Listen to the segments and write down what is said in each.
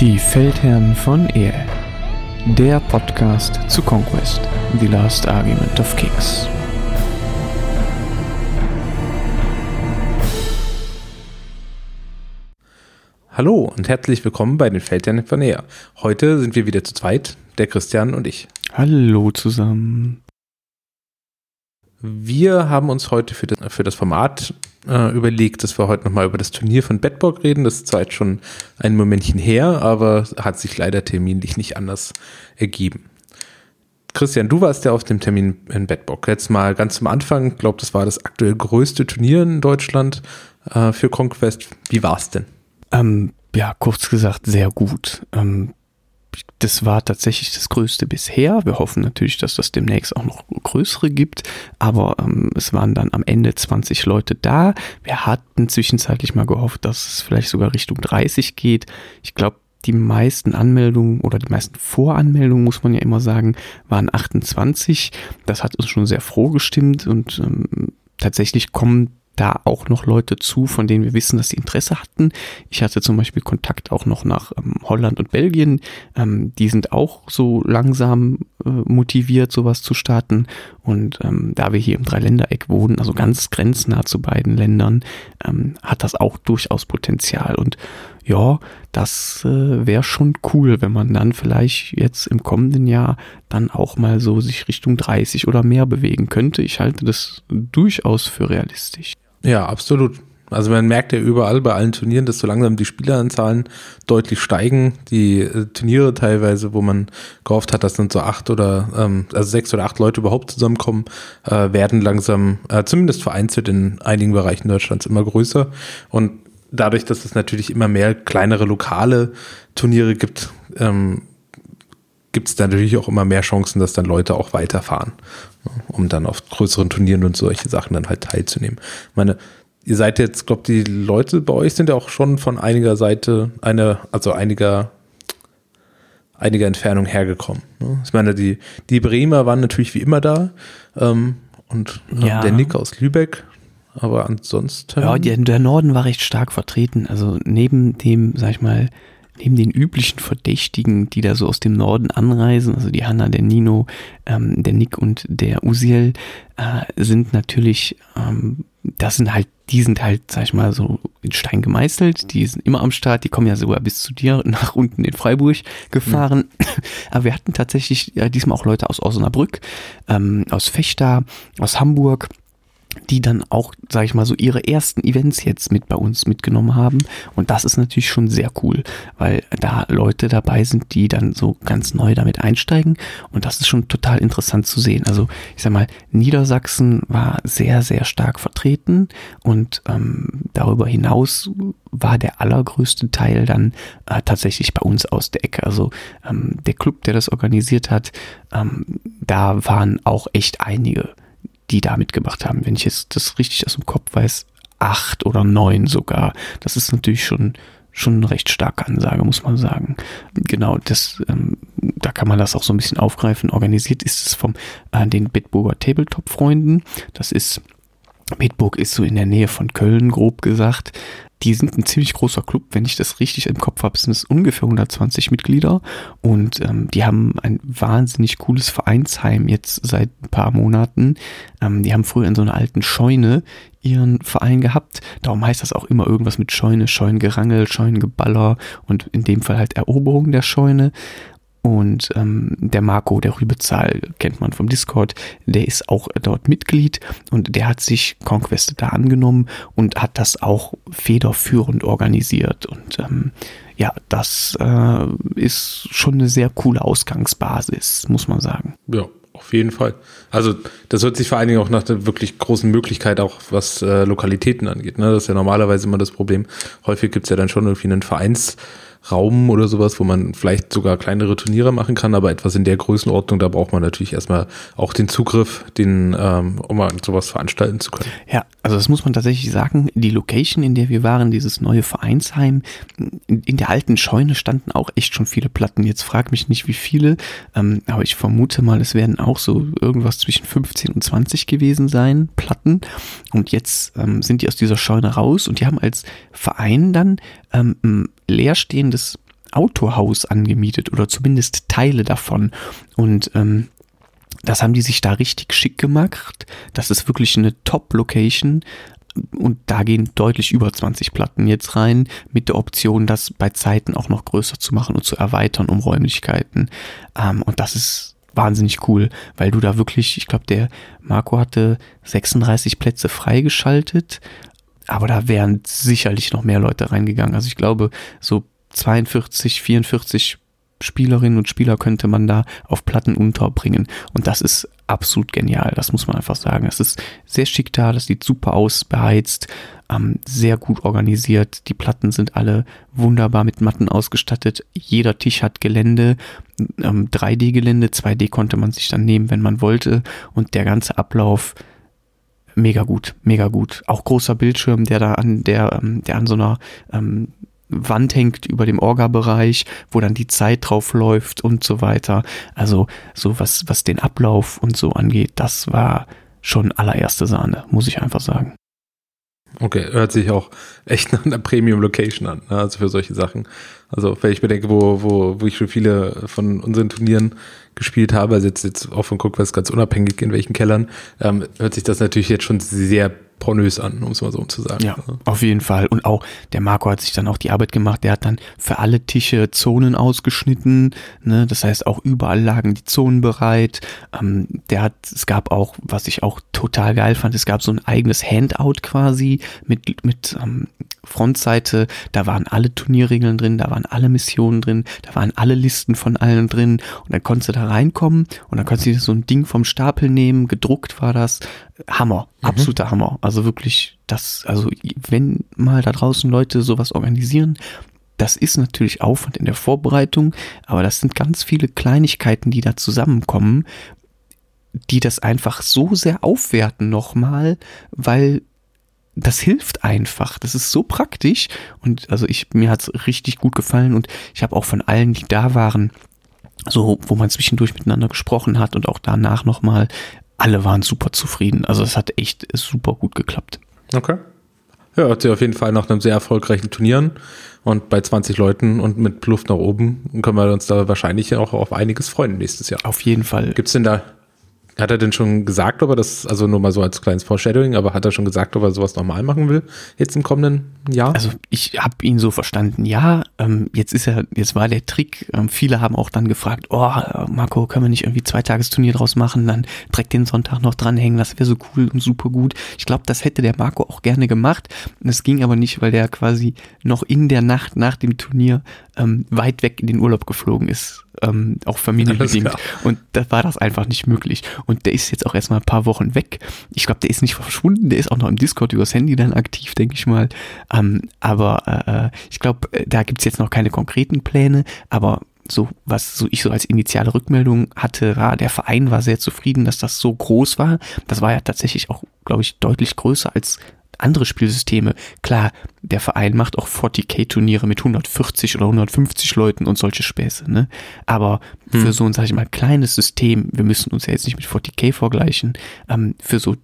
Die Feldherren von Ehe. Der Podcast zu Conquest, The Last Argument of Kings. Hallo und herzlich willkommen bei den Feldherren von Ehe. Heute sind wir wieder zu zweit, der Christian und ich. Hallo zusammen. Wir haben uns heute für das, für das Format äh, überlegt, dass wir heute nochmal über das Turnier von Bedburg reden. Das ist zwar jetzt schon ein Momentchen her, aber hat sich leider terminlich nicht anders ergeben. Christian, du warst ja auf dem Termin in Bedburg. Jetzt mal ganz zum Anfang, ich glaube, das war das aktuell größte Turnier in Deutschland äh, für Conquest. Wie war es denn? Ähm, ja, kurz gesagt, sehr gut. Ähm, das war tatsächlich das Größte bisher. Wir hoffen natürlich, dass das demnächst auch noch größere gibt, aber ähm, es waren dann am Ende 20 Leute da. Wir hatten zwischenzeitlich mal gehofft, dass es vielleicht sogar Richtung 30 geht. Ich glaube, die meisten Anmeldungen oder die meisten Voranmeldungen, muss man ja immer sagen, waren 28. Das hat uns schon sehr froh gestimmt und ähm, tatsächlich kommen da auch noch Leute zu, von denen wir wissen, dass sie Interesse hatten. Ich hatte zum Beispiel Kontakt auch noch nach ähm, Holland und Belgien. Ähm, die sind auch so langsam äh, motiviert, sowas zu starten. Und ähm, da wir hier im Dreiländereck wohnen, also ganz grenznah zu beiden Ländern, ähm, hat das auch durchaus Potenzial. Und ja, das äh, wäre schon cool, wenn man dann vielleicht jetzt im kommenden Jahr dann auch mal so sich Richtung 30 oder mehr bewegen könnte. Ich halte das durchaus für realistisch. Ja, absolut. Also man merkt ja überall bei allen Turnieren, dass so langsam die Spieleranzahlen deutlich steigen. Die äh, Turniere teilweise, wo man gehofft hat, dass dann so acht oder ähm, also sechs oder acht Leute überhaupt zusammenkommen, äh, werden langsam, äh, zumindest vereinzelt in einigen Bereichen Deutschlands immer größer. Und dadurch, dass es natürlich immer mehr kleinere lokale Turniere gibt, ähm, gibt es natürlich auch immer mehr Chancen, dass dann Leute auch weiterfahren, um dann auf größeren Turnieren und solche Sachen dann halt teilzunehmen. Ich meine, ihr seid jetzt, glaube die Leute bei euch sind ja auch schon von einiger Seite, eine, also einiger, einiger Entfernung hergekommen. Ne? Ich meine, die, die Bremer waren natürlich wie immer da ähm, und äh, ja. der Nick aus Lübeck, aber ansonsten. Ja, der, der Norden war recht stark vertreten. Also neben dem, sag ich mal, neben den üblichen Verdächtigen, die da so aus dem Norden anreisen, also die Hanna, der Nino, ähm, der Nick und der Usiel, äh, sind natürlich, ähm, das sind halt, die sind halt, sag ich mal, so in Stein gemeißelt, die sind immer am Start, die kommen ja sogar bis zu dir nach unten in Freiburg gefahren. Mhm. Aber wir hatten tatsächlich ja, diesmal auch Leute aus Osnabrück, ähm, aus Fechter, aus Hamburg, die dann auch, sage ich mal, so ihre ersten Events jetzt mit bei uns mitgenommen haben. Und das ist natürlich schon sehr cool, weil da Leute dabei sind, die dann so ganz neu damit einsteigen. Und das ist schon total interessant zu sehen. Also ich sag mal, Niedersachsen war sehr, sehr stark vertreten und ähm, darüber hinaus war der allergrößte Teil dann äh, tatsächlich bei uns aus der Ecke. Also ähm, der Club, der das organisiert hat, ähm, da waren auch echt einige die da mitgemacht haben. Wenn ich jetzt das richtig aus dem Kopf weiß, acht oder neun sogar. Das ist natürlich schon schon eine recht starke Ansage, muss man sagen. Genau, das, ähm, da kann man das auch so ein bisschen aufgreifen. Organisiert ist es vom äh, den Bitburger Tabletop-Freunden. Das ist Bitburg ist so in der Nähe von Köln, grob gesagt. Die sind ein ziemlich großer Club, wenn ich das richtig im Kopf habe, sind es ungefähr 120 Mitglieder und ähm, die haben ein wahnsinnig cooles Vereinsheim jetzt seit ein paar Monaten. Ähm, die haben früher in so einer alten Scheune ihren Verein gehabt. Darum heißt das auch immer irgendwas mit Scheune, Scheunengerangel, Scheunengeballer und in dem Fall halt Eroberung der Scheune. Und ähm, der Marco, der Rübezahl, kennt man vom Discord, der ist auch dort Mitglied und der hat sich Conquest da angenommen und hat das auch federführend organisiert. Und ähm, ja, das äh, ist schon eine sehr coole Ausgangsbasis, muss man sagen. Ja, auf jeden Fall. Also das hört sich vor allen Dingen auch nach der wirklich großen Möglichkeit, auch was äh, Lokalitäten angeht. Ne? Das ist ja normalerweise immer das Problem. Häufig gibt es ja dann schon irgendwie einen Vereins- Raum oder sowas, wo man vielleicht sogar kleinere Turniere machen kann, aber etwas in der Größenordnung, da braucht man natürlich erstmal auch den Zugriff, den, ähm, um sowas veranstalten zu können. Ja, also das muss man tatsächlich sagen. Die Location, in der wir waren, dieses neue Vereinsheim, in, in der alten Scheune standen auch echt schon viele Platten. Jetzt frag mich nicht, wie viele, ähm, aber ich vermute mal, es werden auch so irgendwas zwischen 15 und 20 gewesen sein, Platten. Und jetzt ähm, sind die aus dieser Scheune raus und die haben als Verein dann ähm, leerstehendes Autohaus angemietet oder zumindest Teile davon. Und ähm, das haben die sich da richtig schick gemacht. Das ist wirklich eine Top-Location. Und da gehen deutlich über 20 Platten jetzt rein, mit der Option, das bei Zeiten auch noch größer zu machen und zu erweitern um Räumlichkeiten. Ähm, und das ist wahnsinnig cool, weil du da wirklich, ich glaube, der Marco hatte 36 Plätze freigeschaltet, aber da wären sicherlich noch mehr Leute reingegangen. Also ich glaube, so 42, 44 Spielerinnen und Spieler könnte man da auf Platten unterbringen. Und das ist absolut genial, das muss man einfach sagen. Es ist sehr schick da, das sieht super aus, beheizt, ähm, sehr gut organisiert. Die Platten sind alle wunderbar mit Matten ausgestattet. Jeder Tisch hat Gelände, ähm, 3D-Gelände, 2D konnte man sich dann nehmen, wenn man wollte. Und der ganze Ablauf mega gut, mega gut. Auch großer Bildschirm, der da an der, ähm, der an so einer ähm, Wand hängt über dem Orga-Bereich, wo dann die Zeit drauf läuft und so weiter. Also so was, was den Ablauf und so angeht, das war schon allererste Sahne, muss ich einfach sagen. Okay, hört sich auch echt nach einer Premium-Location an, ne? also für solche Sachen. Also wenn ich bedenke, wo, wo, wo ich schon viele von unseren Turnieren gespielt habe, also jetzt, jetzt auch von Guck, was ganz unabhängig in welchen Kellern, ähm, hört sich das natürlich jetzt schon sehr pornös an, um es mal so zu sagen. Ja, auf jeden Fall. Und auch der Marco hat sich dann auch die Arbeit gemacht. Der hat dann für alle Tische Zonen ausgeschnitten. Ne? Das heißt, auch überall lagen die Zonen bereit. Ähm, der hat, es gab auch, was ich auch total geil fand, es gab so ein eigenes Handout quasi mit, mit ähm, Frontseite. Da waren alle Turnierregeln drin, da waren alle Missionen drin, da waren alle Listen von allen drin. Und dann konntest du da reinkommen und dann konntest du so ein Ding vom Stapel nehmen. Gedruckt war das. Hammer, mhm. absoluter Hammer. Also wirklich, das, also wenn mal da draußen Leute sowas organisieren, das ist natürlich Aufwand in der Vorbereitung, aber das sind ganz viele Kleinigkeiten, die da zusammenkommen, die das einfach so sehr aufwerten nochmal, weil das hilft einfach. Das ist so praktisch und also ich mir hat's richtig gut gefallen und ich habe auch von allen, die da waren, so wo man zwischendurch miteinander gesprochen hat und auch danach nochmal alle waren super zufrieden. Also es hat echt super gut geklappt. Okay. Ja, hört sich auf jeden Fall nach einem sehr erfolgreichen Turnieren und bei 20 Leuten und mit Luft nach oben können wir uns da wahrscheinlich auch auf einiges freuen nächstes Jahr. Auf jeden Fall. Gibt es denn da hat er denn schon gesagt, ob er das, also nur mal so als kleines Foreshadowing, aber hat er schon gesagt, ob er sowas nochmal machen will, jetzt im kommenden Jahr? Also ich habe ihn so verstanden, ja. Ähm, jetzt ist er, jetzt war der Trick, ähm, viele haben auch dann gefragt, oh, Marco, können wir nicht irgendwie zwei Tagesturnier draus machen, dann direkt den Sonntag noch dranhängen, das wäre so cool und super gut. Ich glaube, das hätte der Marco auch gerne gemacht. Das ging aber nicht, weil der quasi noch in der Nacht nach dem Turnier ähm, weit weg in den Urlaub geflogen ist ähm, auch familienbedingt. Und da war das einfach nicht möglich. Und der ist jetzt auch erstmal ein paar Wochen weg. Ich glaube, der ist nicht verschwunden, der ist auch noch im Discord übers Handy dann aktiv, denke ich mal. Ähm, aber äh, äh ich glaube, äh, da gibt's jetzt noch keine konkreten Pläne, aber so was so ich so als initiale Rückmeldung hatte, war der Verein war sehr zufrieden, dass das so groß war. Das war ja tatsächlich auch, glaube ich, deutlich größer als andere Spielsysteme. Klar, der Verein macht auch 40k-Turniere mit 140 oder 150 Leuten und solche Späße, ne? Aber hm. für so ein, sag ich mal, kleines System, wir müssen uns ja jetzt nicht mit 40k vergleichen, ähm, für so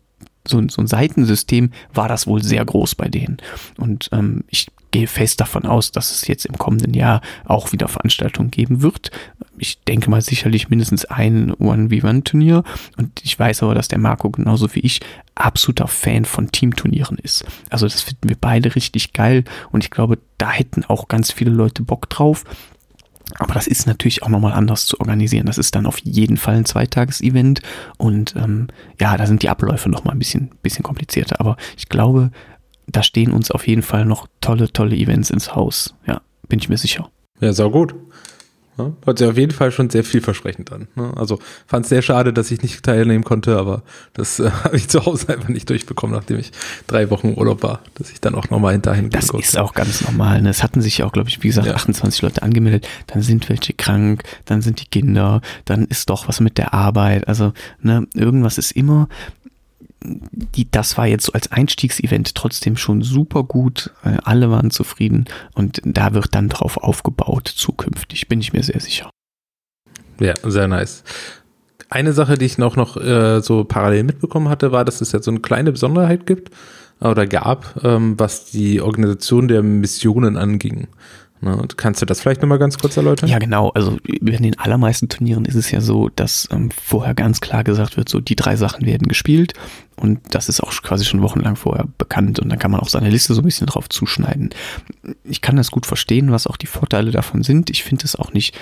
so, so ein Seitensystem war das wohl sehr groß bei denen. Und ähm, ich gehe fest davon aus, dass es jetzt im kommenden Jahr auch wieder Veranstaltungen geben wird. Ich denke mal sicherlich mindestens ein One-V-One-Turnier. Und ich weiß aber, dass der Marco genauso wie ich absoluter Fan von Teamturnieren ist. Also das finden wir beide richtig geil. Und ich glaube, da hätten auch ganz viele Leute Bock drauf. Aber das ist natürlich auch nochmal anders zu organisieren. Das ist dann auf jeden Fall ein Zweitages-Event und ähm, ja, da sind die Abläufe nochmal ein bisschen, bisschen komplizierter. Aber ich glaube, da stehen uns auf jeden Fall noch tolle, tolle Events ins Haus. Ja, bin ich mir sicher. Ja, sau gut. Ja, hört sich auf jeden Fall schon sehr vielversprechend an. Ne? Also fand es sehr schade, dass ich nicht teilnehmen konnte, aber das äh, habe ich zu Hause einfach nicht durchbekommen, nachdem ich drei Wochen Urlaub war, dass ich dann auch nochmal hinterhin Das ist auch ganz normal. Ne? Es hatten sich auch, glaube ich, wie gesagt, ja. 28 Leute angemeldet. Dann sind welche krank, dann sind die Kinder, dann ist doch was mit der Arbeit. Also ne, irgendwas ist immer die, das war jetzt so als Einstiegsevent trotzdem schon super gut. Äh, alle waren zufrieden und da wird dann drauf aufgebaut zukünftig, bin ich mir sehr sicher. Ja, sehr nice. Eine Sache, die ich noch, noch äh, so parallel mitbekommen hatte, war, dass es jetzt so eine kleine Besonderheit gibt oder gab, ähm, was die Organisation der Missionen anging. Ne? Kannst du das vielleicht nochmal ganz kurz erläutern? Ja, genau. Also in den allermeisten Turnieren ist es ja so, dass ähm, vorher ganz klar gesagt wird, so die drei Sachen werden gespielt und das ist auch quasi schon wochenlang vorher bekannt und dann kann man auch seine Liste so ein bisschen drauf zuschneiden. Ich kann das gut verstehen, was auch die Vorteile davon sind. Ich finde es auch nicht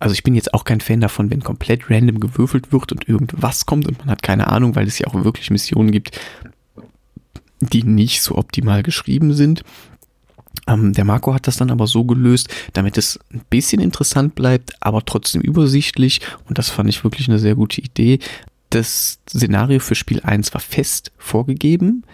also ich bin jetzt auch kein Fan davon, wenn komplett random gewürfelt wird und irgendwas kommt und man hat keine Ahnung, weil es ja auch wirklich Missionen gibt, die nicht so optimal geschrieben sind. Ähm, der Marco hat das dann aber so gelöst, damit es ein bisschen interessant bleibt, aber trotzdem übersichtlich. Und das fand ich wirklich eine sehr gute Idee. Das Szenario für Spiel 1 war fest vorgegeben.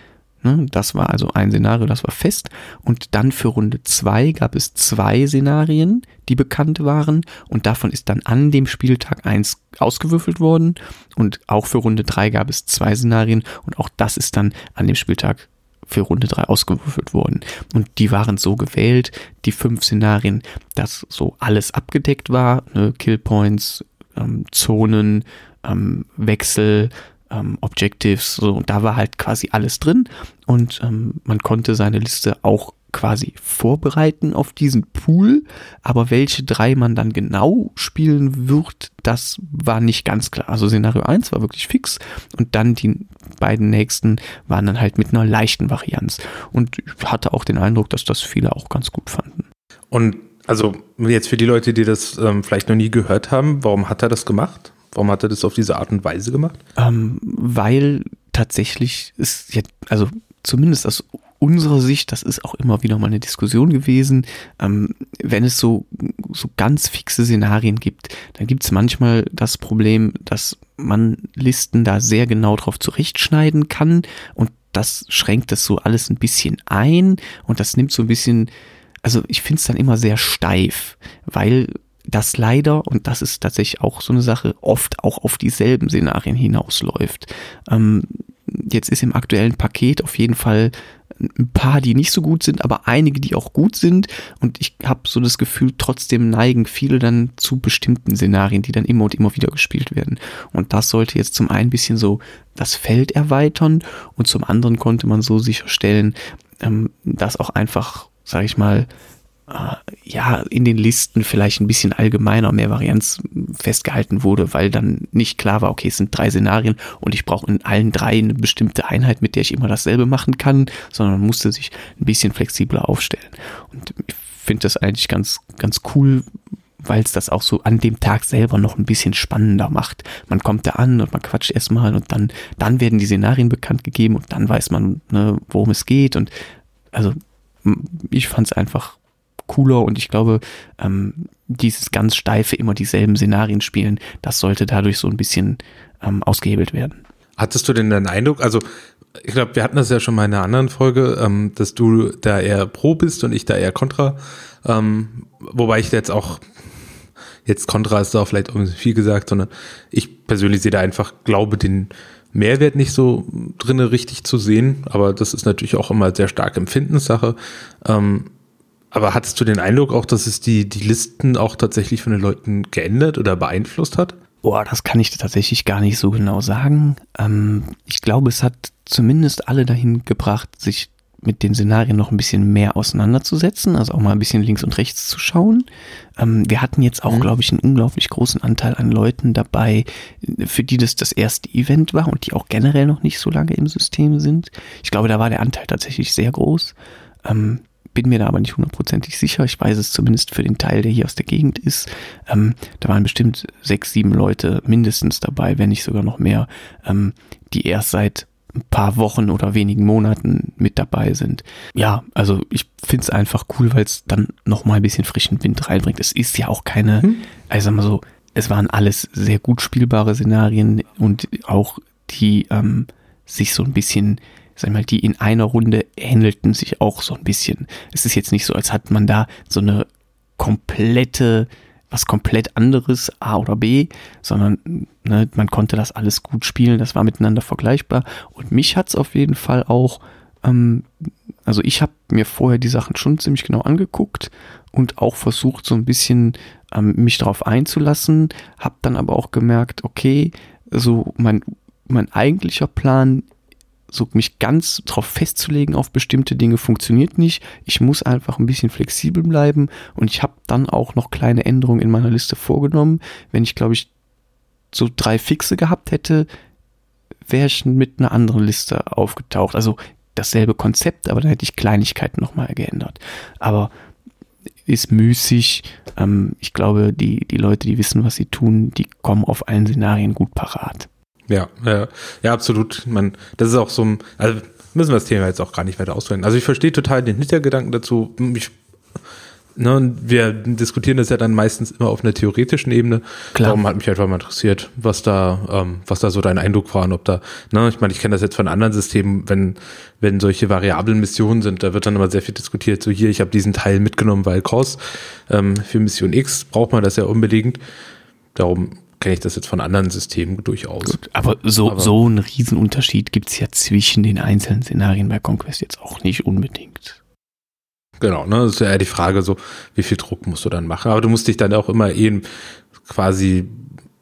Ne, das war also ein Szenario, das war fest. Und dann für Runde 2 gab es zwei Szenarien, die bekannt waren. Und davon ist dann an dem Spieltag eins ausgewürfelt worden. Und auch für Runde 3 gab es zwei Szenarien. Und auch das ist dann an dem Spieltag für Runde 3 ausgewürfelt wurden. Und die waren so gewählt, die fünf Szenarien, dass so alles abgedeckt war, ne, Killpoints, ähm, Zonen, ähm, Wechsel, ähm, Objectives, so, und da war halt quasi alles drin. Und ähm, man konnte seine Liste auch quasi vorbereiten auf diesen Pool, aber welche drei man dann genau spielen wird, das war nicht ganz klar. Also Szenario 1 war wirklich fix und dann die beiden nächsten waren dann halt mit einer leichten Varianz. Und ich hatte auch den Eindruck, dass das viele auch ganz gut fanden. Und also jetzt für die Leute, die das ähm, vielleicht noch nie gehört haben, warum hat er das gemacht? Warum hat er das auf diese Art und Weise gemacht? Ähm, weil tatsächlich ist jetzt, also zumindest aus unserer Sicht, das ist auch immer wieder mal eine Diskussion gewesen, ähm, wenn es so, so ganz fixe Szenarien gibt, dann gibt es manchmal das Problem, dass man Listen da sehr genau drauf zurechtschneiden kann und das schränkt das so alles ein bisschen ein und das nimmt so ein bisschen, also ich finde es dann immer sehr steif, weil das leider, und das ist tatsächlich auch so eine Sache, oft auch auf dieselben Szenarien hinausläuft. Ähm, jetzt ist im aktuellen Paket auf jeden Fall ein paar, die nicht so gut sind, aber einige, die auch gut sind. Und ich habe so das Gefühl, trotzdem neigen viele dann zu bestimmten Szenarien, die dann immer und immer wieder gespielt werden. Und das sollte jetzt zum einen ein bisschen so das Feld erweitern und zum anderen konnte man so sicherstellen, ähm, dass auch einfach, sage ich mal, ja, in den Listen vielleicht ein bisschen allgemeiner mehr Varianz festgehalten wurde, weil dann nicht klar war, okay, es sind drei Szenarien und ich brauche in allen drei eine bestimmte Einheit, mit der ich immer dasselbe machen kann, sondern man musste sich ein bisschen flexibler aufstellen. Und ich finde das eigentlich ganz, ganz cool, weil es das auch so an dem Tag selber noch ein bisschen spannender macht. Man kommt da an und man quatscht erstmal und dann, dann werden die Szenarien bekannt gegeben und dann weiß man, ne, worum es geht und also ich fand es einfach cooler und ich glaube, ähm, dieses ganz steife, immer dieselben Szenarien spielen, das sollte dadurch so ein bisschen ähm, ausgehebelt werden. Hattest du denn den Eindruck, also ich glaube, wir hatten das ja schon mal in einer anderen Folge, ähm, dass du da eher pro bist und ich da eher kontra. Ähm, wobei ich jetzt auch, jetzt kontra ist da vielleicht auch viel gesagt, sondern ich persönlich sehe da einfach, glaube, den Mehrwert nicht so drinne richtig zu sehen. Aber das ist natürlich auch immer sehr stark Empfindenssache. Ähm, aber hattest du den Eindruck auch, dass es die, die Listen auch tatsächlich von den Leuten geändert oder beeinflusst hat? Boah, das kann ich tatsächlich gar nicht so genau sagen. Ähm, ich glaube, es hat zumindest alle dahin gebracht, sich mit den Szenarien noch ein bisschen mehr auseinanderzusetzen, also auch mal ein bisschen links und rechts zu schauen. Ähm, wir hatten jetzt auch, mhm. glaube ich, einen unglaublich großen Anteil an Leuten dabei, für die das das erste Event war und die auch generell noch nicht so lange im System sind. Ich glaube, da war der Anteil tatsächlich sehr groß. Ähm, bin mir da aber nicht hundertprozentig sicher. Ich weiß es zumindest für den Teil, der hier aus der Gegend ist. Ähm, da waren bestimmt sechs, sieben Leute mindestens dabei, wenn nicht sogar noch mehr, ähm, die erst seit ein paar Wochen oder wenigen Monaten mit dabei sind. Ja, also ich finde es einfach cool, weil es dann noch mal ein bisschen frischen Wind reinbringt. Es ist ja auch keine, hm. also mal so, es waren alles sehr gut spielbare Szenarien und auch die ähm, sich so ein bisschen sag mal, die in einer Runde ähnelten sich auch so ein bisschen. Es ist jetzt nicht so, als hat man da so eine komplette, was komplett anderes, A oder B, sondern ne, man konnte das alles gut spielen, das war miteinander vergleichbar. Und mich hat es auf jeden Fall auch, ähm, also ich habe mir vorher die Sachen schon ziemlich genau angeguckt und auch versucht, so ein bisschen ähm, mich darauf einzulassen, habe dann aber auch gemerkt, okay, so mein, mein eigentlicher Plan so mich ganz drauf festzulegen auf bestimmte Dinge funktioniert nicht. Ich muss einfach ein bisschen flexibel bleiben und ich habe dann auch noch kleine Änderungen in meiner Liste vorgenommen. Wenn ich, glaube ich, so drei Fixe gehabt hätte, wäre ich mit einer anderen Liste aufgetaucht. Also dasselbe Konzept, aber dann hätte ich Kleinigkeiten nochmal geändert. Aber ist müßig. Ähm, ich glaube, die, die Leute, die wissen, was sie tun, die kommen auf allen Szenarien gut parat. Ja, ja, ja, absolut. Man, das ist auch so, also müssen wir das Thema jetzt auch gar nicht weiter ausführen. Also ich verstehe total den Hintergedanken dazu. Ich Ne, wir diskutieren das ja dann meistens immer auf einer theoretischen Ebene. Klar. Darum hat mich einfach mal interessiert, was da, ähm, was da so dein Eindruck war und ob da, ne, ich meine, ich kenne das jetzt von anderen Systemen, wenn, wenn solche variablen Missionen sind, da wird dann immer sehr viel diskutiert. So hier, ich habe diesen Teil mitgenommen, weil Cross ähm, für Mission X braucht man das ja unbedingt. Darum kenne ich das jetzt von anderen Systemen durchaus. Gut, aber so, aber so einen Riesenunterschied gibt's ja zwischen den einzelnen Szenarien bei Conquest jetzt auch nicht unbedingt. Genau, ne? Das ist ja eher die Frage so, wie viel Druck musst du dann machen? Aber du musst dich dann auch immer eben quasi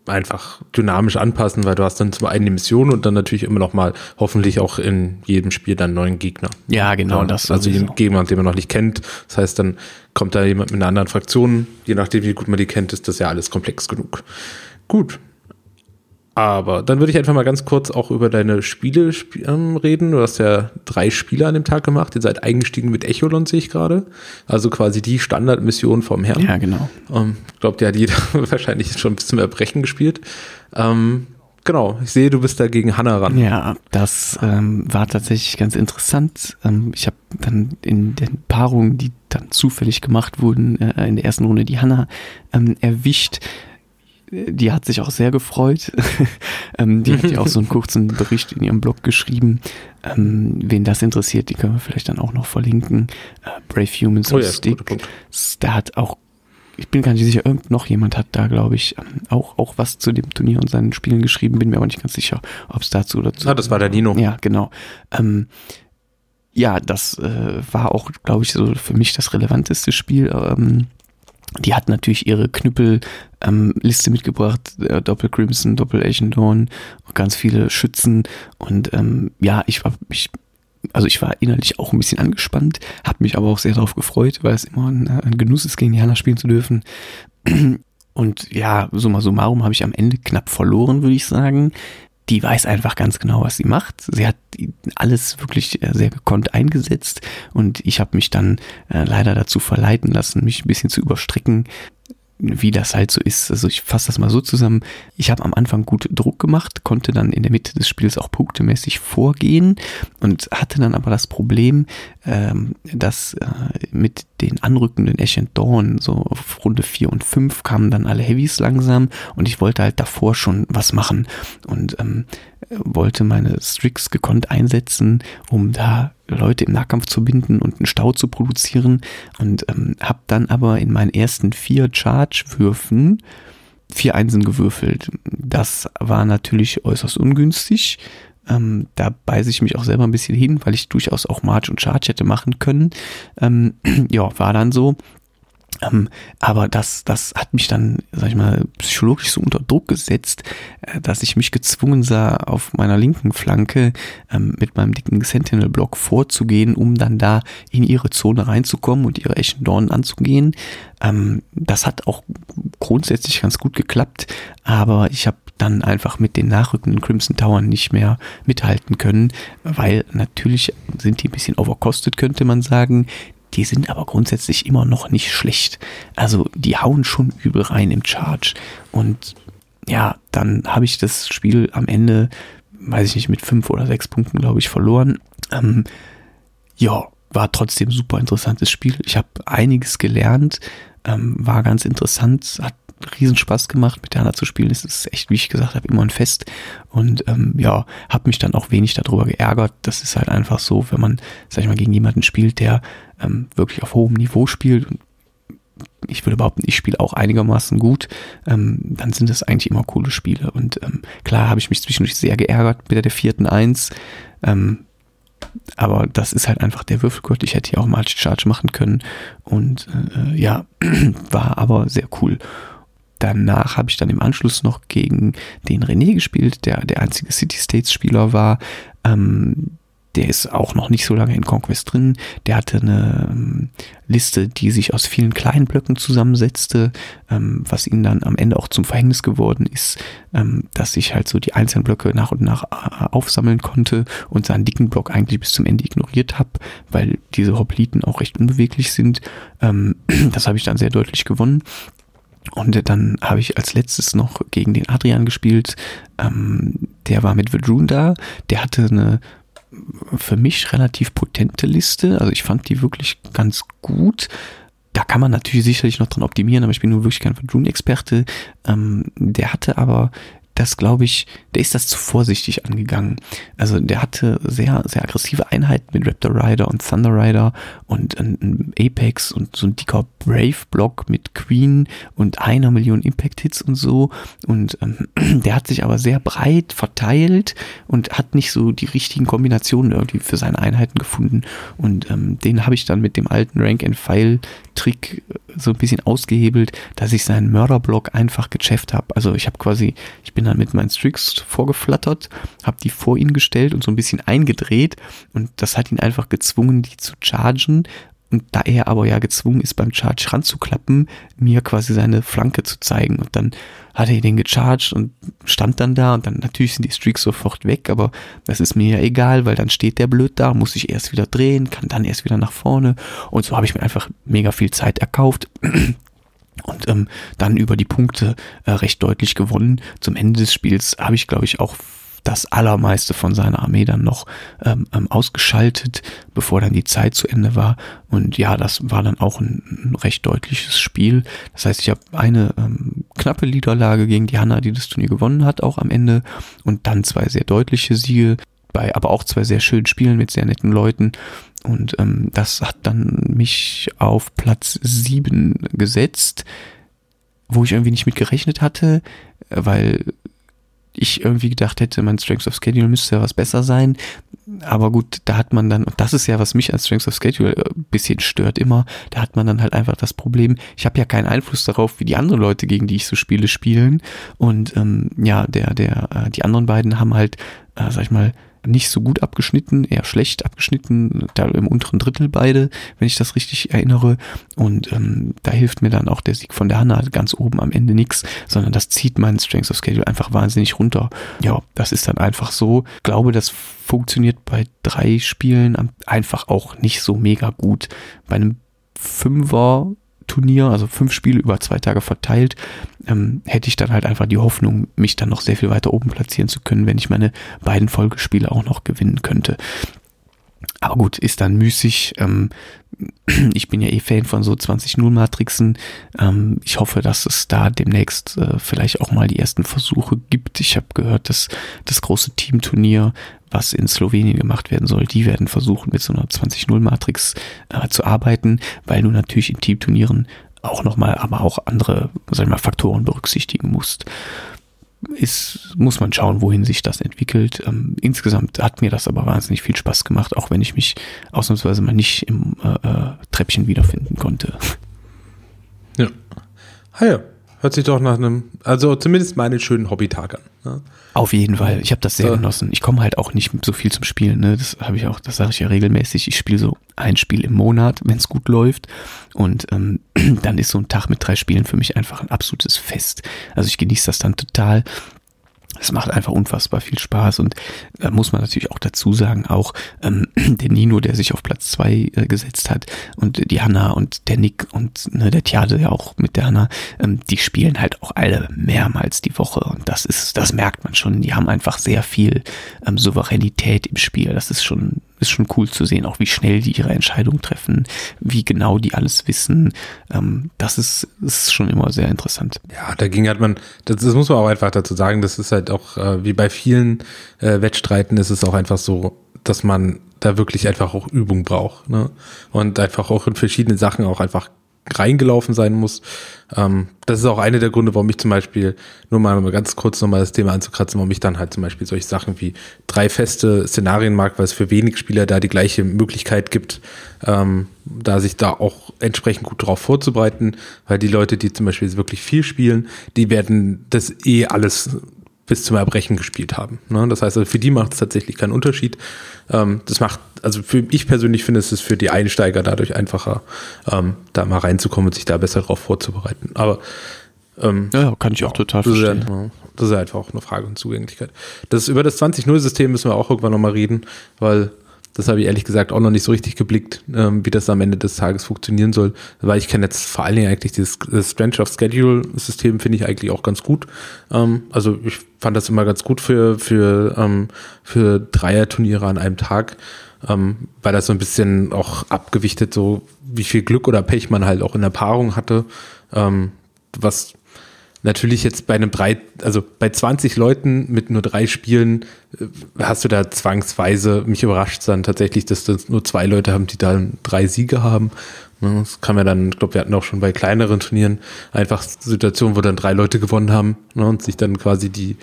einfach dynamisch anpassen, weil du hast dann zum einen die Mission und dann natürlich immer noch mal hoffentlich auch in jedem Spiel dann neuen Gegner. Ja, genau, ja, das. Also jeden Gegner, den man noch nicht kennt. Das heißt, dann kommt da jemand mit einer anderen Fraktion. Je nachdem, wie gut man die kennt, ist das ja alles komplex genug. Gut, aber dann würde ich einfach mal ganz kurz auch über deine Spiele sp ähm, reden. Du hast ja drei Spiele an dem Tag gemacht. Ihr seid eingestiegen mit Echolon, sehe ich gerade. Also quasi die Standardmission vom Herrn. Ja, genau. Ähm, glaubt ja, jeder wahrscheinlich schon bis zum Erbrechen gespielt. Ähm, genau, ich sehe, du bist da gegen Hanna ran. Ja, das ähm, war tatsächlich ganz interessant. Ähm, ich habe dann in den Paarungen, die dann zufällig gemacht wurden, äh, in der ersten Runde die Hanna ähm, erwischt die hat sich auch sehr gefreut. ähm, die hat ja auch so einen kurzen Bericht in ihrem Blog geschrieben. Ähm, wen das interessiert, die können wir vielleicht dann auch noch verlinken. Äh, Brave Humans oh, ja, Stick. Da hat auch, ich bin gar nicht sicher, irgend noch jemand hat da, glaube ich, ähm, auch, auch was zu dem Turnier und seinen Spielen geschrieben, bin mir aber nicht ganz sicher, ob es dazu oder zu. Ah, das war der Nino. Ja, genau. Ähm, ja, das äh, war auch, glaube ich, so für mich das relevanteste Spiel. Ähm, die hat natürlich ihre Knüppelliste ähm, mitgebracht, äh, Doppel Crimson, Doppel Agent Dawn, ganz viele Schützen und ähm, ja, ich war, ich, also ich war innerlich auch ein bisschen angespannt, habe mich aber auch sehr darauf gefreut, weil es immer ein, ein Genuss ist, gegen Hanna spielen zu dürfen. Und ja, summa summarum habe ich am Ende knapp verloren, würde ich sagen die weiß einfach ganz genau, was sie macht. Sie hat alles wirklich äh, sehr gekonnt eingesetzt und ich habe mich dann äh, leider dazu verleiten lassen, mich ein bisschen zu überstrecken wie das halt so ist. Also ich fasse das mal so zusammen. Ich habe am Anfang gut Druck gemacht, konnte dann in der Mitte des Spiels auch punktemäßig vorgehen und hatte dann aber das Problem, ähm, dass äh, mit den anrückenden Ascent Dawn, so auf Runde 4 und 5 kamen dann alle Heavies langsam und ich wollte halt davor schon was machen und ähm, wollte meine Strix gekonnt einsetzen, um da Leute im Nahkampf zu binden und einen Stau zu produzieren und ähm, habe dann aber in meinen ersten vier Charge-Würfen vier Einsen gewürfelt. Das war natürlich äußerst ungünstig. Ähm, da beiße ich mich auch selber ein bisschen hin, weil ich durchaus auch March und Charge hätte machen können. Ähm, ja, war dann so. Ähm, aber das, das hat mich dann, sag ich mal, psychologisch so unter Druck gesetzt, äh, dass ich mich gezwungen sah, auf meiner linken Flanke ähm, mit meinem dicken Sentinel-Block vorzugehen, um dann da in ihre Zone reinzukommen und ihre echten Dornen anzugehen. Ähm, das hat auch grundsätzlich ganz gut geklappt, aber ich habe dann einfach mit den nachrückenden Crimson Towern nicht mehr mithalten können, weil natürlich sind die ein bisschen overcostet, könnte man sagen. Die sind aber grundsätzlich immer noch nicht schlecht. Also die hauen schon übel rein im Charge. Und ja, dann habe ich das Spiel am Ende, weiß ich nicht, mit fünf oder sechs Punkten, glaube ich, verloren. Ähm, ja, war trotzdem super interessantes Spiel. Ich habe einiges gelernt, ähm, war ganz interessant, hat riesen Spaß gemacht, mit der zu spielen. Es ist echt, wie ich gesagt habe, immer ein Fest. Und ähm, ja, habe mich dann auch wenig darüber geärgert. Das ist halt einfach so, wenn man, sag ich mal, gegen jemanden spielt, der ähm, wirklich auf hohem Niveau spielt. Und ich würde behaupten, ich spiele auch einigermaßen gut, ähm, dann sind das eigentlich immer coole Spiele. Und ähm, klar habe ich mich zwischendurch sehr geärgert mit der vierten Eins. Ähm, aber das ist halt einfach der Würfelgurt. Ich hätte hier auch mal Charge machen können. Und äh, ja, war aber sehr cool. Danach habe ich dann im Anschluss noch gegen den René gespielt, der der einzige City States Spieler war. Ähm, der ist auch noch nicht so lange in Conquest drin. Der hatte eine ähm, Liste, die sich aus vielen kleinen Blöcken zusammensetzte, ähm, was ihnen dann am Ende auch zum Verhängnis geworden ist, ähm, dass ich halt so die einzelnen Blöcke nach und nach äh, aufsammeln konnte und seinen dicken Block eigentlich bis zum Ende ignoriert habe, weil diese Hopliten auch recht unbeweglich sind. Ähm, das habe ich dann sehr deutlich gewonnen. Und dann habe ich als letztes noch gegen den Adrian gespielt. Ähm, der war mit Vedrun da. Der hatte eine für mich relativ potente Liste. Also ich fand die wirklich ganz gut. Da kann man natürlich sicherlich noch dran optimieren, aber ich bin nur wirklich kein Vedrun-Experte. Ähm, der hatte aber das glaube ich, der ist das zu vorsichtig angegangen. Also der hatte sehr, sehr aggressive Einheiten mit Raptor Rider und Thunder Rider und ein Apex und so ein dicker Brave-Block mit Queen und einer Million Impact-Hits und so. Und ähm, der hat sich aber sehr breit verteilt und hat nicht so die richtigen Kombinationen irgendwie für seine Einheiten gefunden. Und ähm, den habe ich dann mit dem alten Rank-and-File-Trick so ein bisschen ausgehebelt, dass ich seinen Mörderblock einfach gechefft habe. Also ich habe quasi, ich bin dann mit meinen Strix vorgeflattert, habe die vor ihn gestellt und so ein bisschen eingedreht und das hat ihn einfach gezwungen, die zu chargen. Und da er aber ja gezwungen ist, beim Charge ranzuklappen, mir quasi seine Flanke zu zeigen. Und dann hat er den gecharged und stand dann da und dann natürlich sind die Streaks sofort weg, aber das ist mir ja egal, weil dann steht der blöd da, muss ich erst wieder drehen, kann dann erst wieder nach vorne und so habe ich mir einfach mega viel Zeit erkauft und ähm, dann über die Punkte äh, recht deutlich gewonnen. Zum Ende des Spiels habe ich, glaube ich, auch das Allermeiste von seiner Armee dann noch ähm, ähm, ausgeschaltet, bevor dann die Zeit zu Ende war. Und ja, das war dann auch ein, ein recht deutliches Spiel. Das heißt, ich habe eine ähm, knappe Niederlage gegen die Hanna, die das Turnier gewonnen hat, auch am Ende. Und dann zwei sehr deutliche Siege bei aber auch zwei sehr schönen Spielen mit sehr netten Leuten. Und ähm, das hat dann mich auf Platz sieben gesetzt, wo ich irgendwie nicht mit gerechnet hatte, weil ich irgendwie gedacht hätte, mein Strengths of Schedule müsste ja was besser sein. Aber gut, da hat man dann, und das ist ja, was mich als Strengths of Schedule ein bisschen stört immer, da hat man dann halt einfach das Problem, ich habe ja keinen Einfluss darauf, wie die anderen Leute, gegen die ich so spiele, spielen. Und ähm, ja, der, der, äh, die anderen beiden haben halt, äh, sag ich mal, nicht so gut abgeschnitten, eher schlecht abgeschnitten, da im unteren Drittel beide, wenn ich das richtig erinnere. Und ähm, da hilft mir dann auch der Sieg von der Hanna ganz oben am Ende nichts, sondern das zieht meinen Strengths of Schedule einfach wahnsinnig runter. Ja, das ist dann einfach so. Ich glaube, das funktioniert bei drei Spielen einfach auch nicht so mega gut. Bei einem Fünfer Turnier, also fünf Spiele über zwei Tage verteilt, ähm, hätte ich dann halt einfach die Hoffnung, mich dann noch sehr viel weiter oben platzieren zu können, wenn ich meine beiden Folgespiele auch noch gewinnen könnte. Aber gut, ist dann müßig. Ähm, ich bin ja eh Fan von so 20-0-Matrixen. Ähm, ich hoffe, dass es da demnächst äh, vielleicht auch mal die ersten Versuche gibt. Ich habe gehört, dass das große Teamturnier, was in Slowenien gemacht werden soll, die werden versuchen, mit so einer 20-0-Matrix äh, zu arbeiten, weil du natürlich in Teamturnieren auch nochmal, aber auch andere, sagen wir mal, Faktoren berücksichtigen musst ist, muss man schauen, wohin sich das entwickelt. Ähm, insgesamt hat mir das aber wahnsinnig viel Spaß gemacht, auch wenn ich mich ausnahmsweise mal nicht im äh, äh Treppchen wiederfinden konnte. Ja. Ja, hört sich doch nach einem, also zumindest mal einen schönen Hobbytag an. Ne? Auf jeden Fall. Ich habe das sehr so. genossen. Ich komme halt auch nicht so viel zum Spielen. Ne? Das habe ich auch, das sage ich ja regelmäßig. Ich spiele so ein Spiel im Monat, wenn es gut läuft. Und ähm, dann ist so ein Tag mit drei Spielen für mich einfach ein absolutes Fest. Also ich genieße das dann total. Es macht einfach unfassbar viel Spaß und da muss man natürlich auch dazu sagen, auch ähm, der Nino, der sich auf Platz zwei äh, gesetzt hat und die Hanna und der Nick und ne, der Tjade ja auch mit der Hanna, ähm, die spielen halt auch alle mehrmals die Woche und das ist, das merkt man schon. Die haben einfach sehr viel ähm, Souveränität im Spiel. Das ist schon ist schon cool zu sehen, auch wie schnell die ihre Entscheidung treffen, wie genau die alles wissen. Ähm, das ist, ist schon immer sehr interessant. Ja, dagegen hat man, das, das muss man auch einfach dazu sagen, das ist halt auch, äh, wie bei vielen äh, Wettstreiten, ist es auch einfach so, dass man da wirklich einfach auch Übung braucht. Ne? Und einfach auch in verschiedenen Sachen auch einfach reingelaufen sein muss. Ähm, das ist auch einer der Gründe, warum ich zum Beispiel, nur mal ganz kurz nochmal das Thema anzukratzen, warum ich dann halt zum Beispiel solche Sachen wie drei feste Szenarien mag, weil es für wenig Spieler da die gleiche Möglichkeit gibt, ähm, da sich da auch entsprechend gut drauf vorzubereiten, weil die Leute, die zum Beispiel wirklich viel spielen, die werden das eh alles bis zum Erbrechen gespielt haben. Ne? Das heißt, also für die macht es tatsächlich keinen Unterschied. Ähm, das macht, also für ich persönlich finde es ist für die Einsteiger dadurch einfacher, ähm, da mal reinzukommen und sich da besser darauf vorzubereiten. Aber ähm, ja, kann ich auch total das verstehen. Ist ja, das ist einfach auch eine Frage von Zugänglichkeit. Das, über das 20.0-System müssen wir auch irgendwann nochmal reden, weil das habe ich ehrlich gesagt auch noch nicht so richtig geblickt, ähm, wie das am Ende des Tages funktionieren soll. Weil ich kenne jetzt vor allen Dingen eigentlich dieses Strength of Schedule System, finde ich eigentlich auch ganz gut. Ähm, also ich fand das immer ganz gut für, für, ähm, für Dreier-Turniere an einem Tag, ähm, weil das so ein bisschen auch abgewichtet, so wie viel Glück oder Pech man halt auch in der Paarung hatte. Ähm, was natürlich jetzt bei einem drei, also bei 20 Leuten mit nur drei Spielen äh, hast du da zwangsweise, mich überrascht dann tatsächlich, dass das nur zwei Leute haben, die da drei Siege haben. Ne, das kann man dann, ich glaube, wir hatten auch schon bei kleineren Turnieren einfach Situationen, wo dann drei Leute gewonnen haben ne, und sich dann quasi die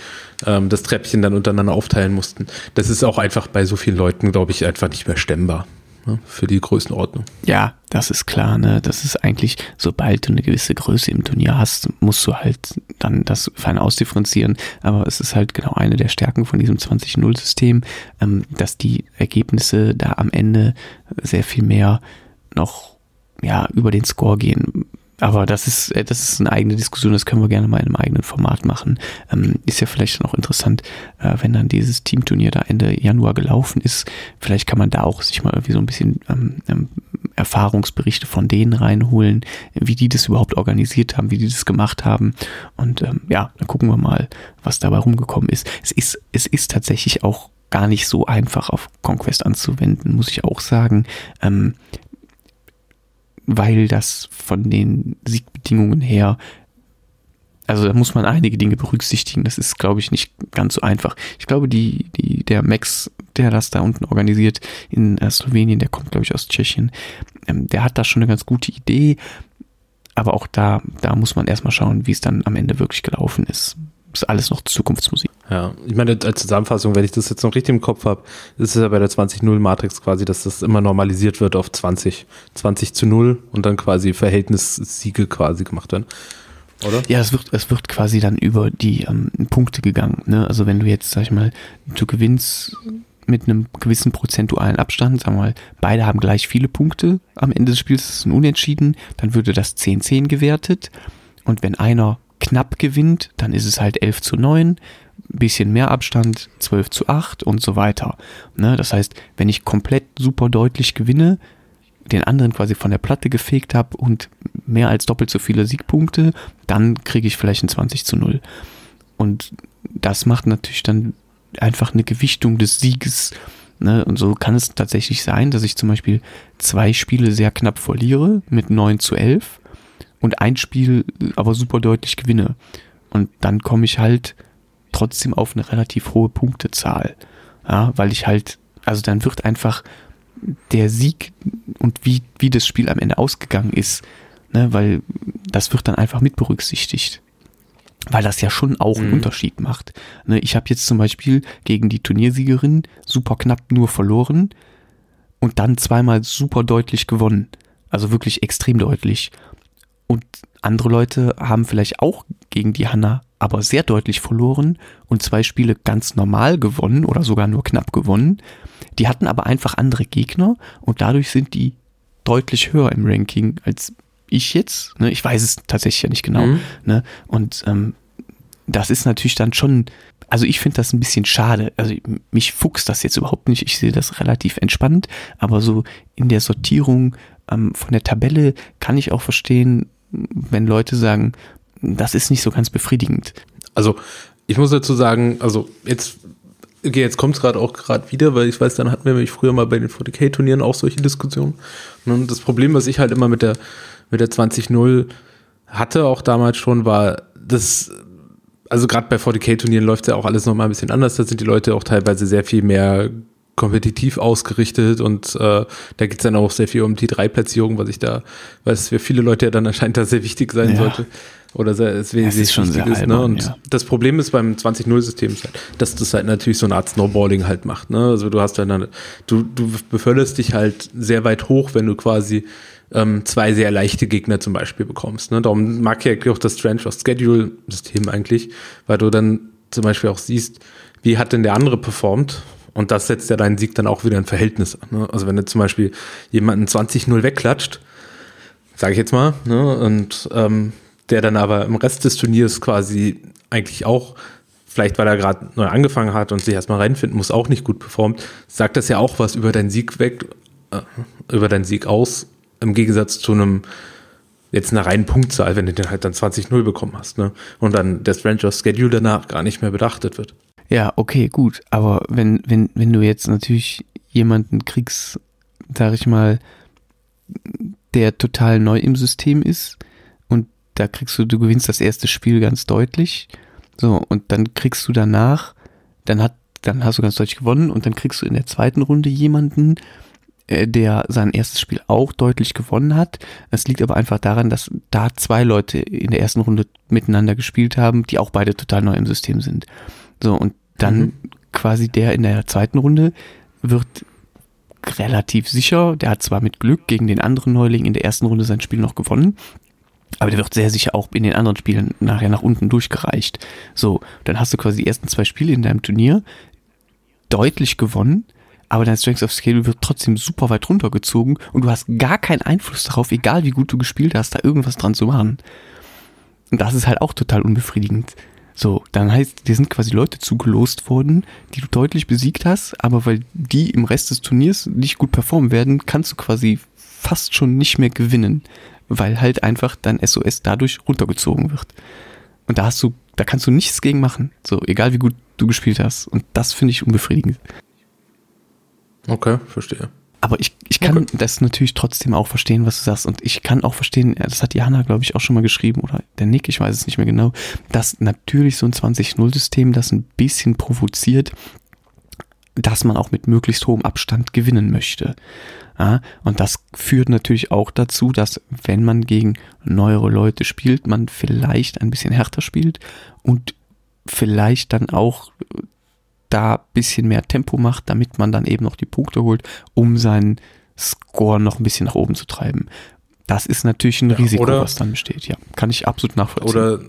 ähm, das Treppchen dann untereinander aufteilen mussten. Das ist auch einfach bei so vielen Leuten, glaube ich, einfach nicht mehr stemmbar ne, für die Größenordnung. Ja, das ist klar. Ne? Das ist eigentlich, sobald du eine gewisse Größe im Turnier hast, musst du halt dann das fein ausdifferenzieren. Aber es ist halt genau eine der Stärken von diesem 20-0-System, ähm, dass die Ergebnisse da am Ende sehr viel mehr noch ja, über den Score gehen. Aber das ist, äh, das ist eine eigene Diskussion, das können wir gerne mal in einem eigenen Format machen. Ähm, ist ja vielleicht dann auch interessant, äh, wenn dann dieses Teamturnier da Ende Januar gelaufen ist. Vielleicht kann man da auch sich mal irgendwie so ein bisschen ähm, ähm, Erfahrungsberichte von denen reinholen, wie die das überhaupt organisiert haben, wie die das gemacht haben. Und ähm, ja, dann gucken wir mal, was dabei rumgekommen ist. Es ist, es ist tatsächlich auch gar nicht so einfach auf Conquest anzuwenden, muss ich auch sagen. Ähm, weil das von den Siegbedingungen her, also da muss man einige Dinge berücksichtigen. Das ist, glaube ich, nicht ganz so einfach. Ich glaube, die, die, der Max, der das da unten organisiert in äh, Slowenien, der kommt, glaube ich, aus Tschechien, ähm, der hat da schon eine ganz gute Idee. Aber auch da, da muss man erstmal schauen, wie es dann am Ende wirklich gelaufen ist ist alles noch Zukunftsmusik. Ja, ich meine, als Zusammenfassung, wenn ich das jetzt noch richtig im Kopf habe, ist es ja bei der 20-0-Matrix quasi, dass das immer normalisiert wird auf 20, 20 zu 0 und dann quasi Verhältnissiege quasi gemacht werden. Oder? Ja, es wird, es wird quasi dann über die ähm, Punkte gegangen. Ne? Also wenn du jetzt, sag ich mal, du gewinnst mit einem gewissen prozentualen Abstand, sagen wir mal, beide haben gleich viele Punkte am Ende des Spiels, das ist ein Unentschieden, dann würde das 10-10 gewertet. Und wenn einer knapp gewinnt, dann ist es halt 11 zu 9, bisschen mehr Abstand, 12 zu 8 und so weiter. Ne? Das heißt, wenn ich komplett super deutlich gewinne, den anderen quasi von der Platte gefegt habe und mehr als doppelt so viele Siegpunkte, dann kriege ich vielleicht ein 20 zu 0. Und das macht natürlich dann einfach eine Gewichtung des Sieges. Ne? Und so kann es tatsächlich sein, dass ich zum Beispiel zwei Spiele sehr knapp verliere mit 9 zu 11 und ein Spiel aber super deutlich gewinne. Und dann komme ich halt trotzdem auf eine relativ hohe Punktezahl. Ja, weil ich halt, also dann wird einfach der Sieg und wie, wie das Spiel am Ende ausgegangen ist, ne, weil das wird dann einfach mit berücksichtigt. Weil das ja schon auch einen mhm. Unterschied macht. Ne, ich habe jetzt zum Beispiel gegen die Turniersiegerin super knapp nur verloren und dann zweimal super deutlich gewonnen. Also wirklich extrem deutlich. Und andere Leute haben vielleicht auch gegen die Hanna aber sehr deutlich verloren und zwei Spiele ganz normal gewonnen oder sogar nur knapp gewonnen. Die hatten aber einfach andere Gegner und dadurch sind die deutlich höher im Ranking als ich jetzt. Ne? Ich weiß es tatsächlich ja nicht genau. Mhm. Ne? Und ähm, das ist natürlich dann schon, also ich finde das ein bisschen schade. Also mich fuchst das jetzt überhaupt nicht. Ich sehe das relativ entspannt, aber so in der Sortierung ähm, von der Tabelle kann ich auch verstehen, wenn Leute sagen, das ist nicht so ganz befriedigend. Also ich muss dazu sagen, also jetzt Okay, jetzt kommt es gerade auch gerade wieder, weil ich weiß, dann hatten wir nämlich früher mal bei den 40k-Turnieren auch solche Diskussionen. Und das Problem, was ich halt immer mit der, mit der 20-0 hatte, auch damals schon, war, dass, also gerade bei 40k-Turnieren läuft ja auch alles nochmal ein bisschen anders. Da sind die Leute auch teilweise sehr viel mehr kompetitiv ausgerichtet und äh, da geht es dann auch sehr viel um die Drei-Platzierung, was ich da, was für viele Leute ja dann anscheinend da sehr wichtig sein ja. sollte. Oder sehr, es sehr, ist schon sehr ist, ne? Und ja. das Problem ist beim 20-0-System, halt, dass das halt natürlich so eine Art Snowballing halt macht. Ne? Also du hast dann, eine, du, du beförderst dich halt sehr weit hoch, wenn du quasi ähm, zwei sehr leichte Gegner zum Beispiel bekommst. Ne? Darum mag ich ja auch das Strange of Schedule-System eigentlich, weil du dann zum Beispiel auch siehst, wie hat denn der andere performt und das setzt ja deinen Sieg dann auch wieder in Verhältnis. Ne? Also wenn du zum Beispiel jemanden 20-0 wegklatscht, sage ich jetzt mal, ne, und ähm, der dann aber im Rest des Turniers quasi eigentlich auch, vielleicht weil er gerade neu angefangen hat und sich erstmal reinfinden muss, auch nicht gut performt, sagt das ja auch was über deinen Sieg weg, äh, über deinen Sieg aus, im Gegensatz zu einem jetzt einer reinen Punktzahl, wenn du den halt dann 20-0 bekommen hast, ne? Und dann der Stranger Schedule danach gar nicht mehr beachtet wird. Ja, okay, gut. Aber wenn, wenn, wenn du jetzt natürlich jemanden kriegst, sag ich mal, der total neu im System ist und da kriegst du, du gewinnst das erste Spiel ganz deutlich. So, und dann kriegst du danach, dann hat, dann hast du ganz deutlich gewonnen und dann kriegst du in der zweiten Runde jemanden, äh, der sein erstes Spiel auch deutlich gewonnen hat. Es liegt aber einfach daran, dass da zwei Leute in der ersten Runde miteinander gespielt haben, die auch beide total neu im System sind. So, und dann mhm. quasi der in der zweiten Runde wird relativ sicher, der hat zwar mit Glück gegen den anderen Neuling in der ersten Runde sein Spiel noch gewonnen, aber der wird sehr sicher auch in den anderen Spielen nachher nach unten durchgereicht. So, dann hast du quasi die ersten zwei Spiele in deinem Turnier deutlich gewonnen, aber dein Strength of Scale wird trotzdem super weit runtergezogen und du hast gar keinen Einfluss darauf, egal wie gut du gespielt hast, da irgendwas dran zu machen. Und das ist halt auch total unbefriedigend. So, dann heißt, dir sind quasi Leute zugelost worden, die du deutlich besiegt hast, aber weil die im Rest des Turniers nicht gut performen werden, kannst du quasi fast schon nicht mehr gewinnen, weil halt einfach dein SOS dadurch runtergezogen wird. Und da hast du, da kannst du nichts gegen machen. So, egal wie gut du gespielt hast. Und das finde ich unbefriedigend. Okay, verstehe. Aber ich, ich kann okay. das natürlich trotzdem auch verstehen, was du sagst. Und ich kann auch verstehen, das hat Jana, glaube ich, auch schon mal geschrieben, oder der Nick, ich weiß es nicht mehr genau, dass natürlich so ein 20-0-System das ein bisschen provoziert, dass man auch mit möglichst hohem Abstand gewinnen möchte. Ja, und das führt natürlich auch dazu, dass wenn man gegen neuere Leute spielt, man vielleicht ein bisschen härter spielt und vielleicht dann auch da bisschen mehr Tempo macht, damit man dann eben noch die Punkte holt, um seinen Score noch ein bisschen nach oben zu treiben. Das ist natürlich ein ja, Risiko, was dann besteht. Ja, kann ich absolut nachvollziehen. Oder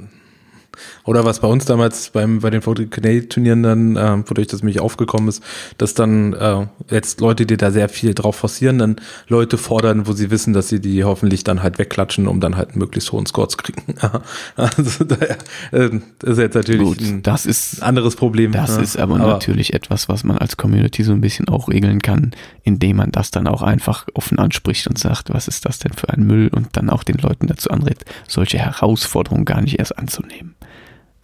oder was bei uns damals beim, bei den 40k-Turnieren dann, äh, wodurch das mich aufgekommen ist, dass dann äh, jetzt Leute, die da sehr viel drauf forcieren, dann Leute fordern, wo sie wissen, dass sie die hoffentlich dann halt wegklatschen, um dann halt einen möglichst hohen Score zu kriegen. also daher, äh, das ist jetzt natürlich Gut, ein das ist, anderes Problem. Das ja. ist aber, aber, natürlich etwas, was man als Community so ein bisschen auch regeln kann, indem man das dann auch einfach offen anspricht und sagt, was ist das denn für ein Müll und dann auch den Leuten dazu anrät, solche Herausforderungen gar nicht erst anzunehmen.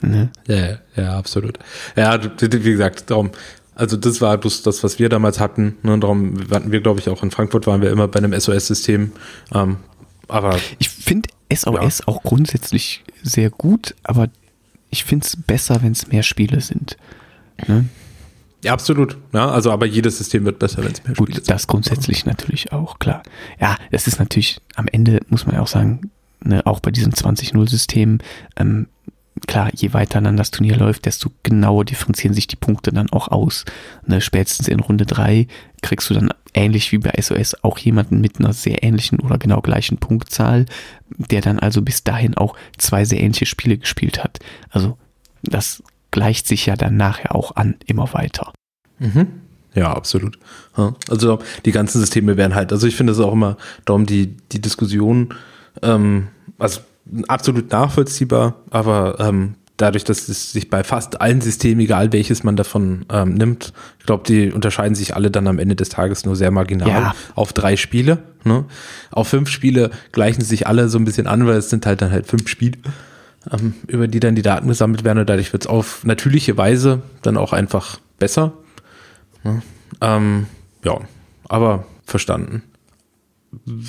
Ne? Ja, ja, absolut. Ja, wie gesagt, darum, also das war bloß das, was wir damals hatten. Ne, darum hatten wir, glaube ich, auch in Frankfurt waren wir immer bei einem SOS-System. Ähm, aber ich finde SOS ja. auch grundsätzlich sehr gut, aber ich finde es besser, wenn es mehr Spiele sind. Ne? Ja, absolut. Ja, also aber jedes System wird besser, wenn es mehr Gut, Spiele sind. Das grundsätzlich natürlich auch, klar. Ja, es ist natürlich, am Ende muss man ja auch sagen, ne, auch bei diesem 20-0-System, ähm, klar, je weiter dann das Turnier läuft, desto genauer differenzieren sich die Punkte dann auch aus. Ne, spätestens in Runde drei kriegst du dann ähnlich wie bei SOS auch jemanden mit einer sehr ähnlichen oder genau gleichen Punktzahl, der dann also bis dahin auch zwei sehr ähnliche Spiele gespielt hat. Also das gleicht sich ja dann nachher auch an, immer weiter. Mhm. Ja, absolut. Also die ganzen Systeme werden halt, also ich finde es auch immer darum, die, die Diskussion, ähm, also absolut nachvollziehbar, aber ähm, dadurch, dass es sich bei fast allen Systemen, egal welches man davon ähm, nimmt, ich glaube, die unterscheiden sich alle dann am Ende des Tages nur sehr marginal ja. auf drei Spiele. Ne? Auf fünf Spiele gleichen sich alle so ein bisschen an, weil es sind halt dann halt fünf Spiele, ähm, über die dann die Daten gesammelt werden und dadurch wird es auf natürliche Weise dann auch einfach besser. Ne? Ähm, ja, aber verstanden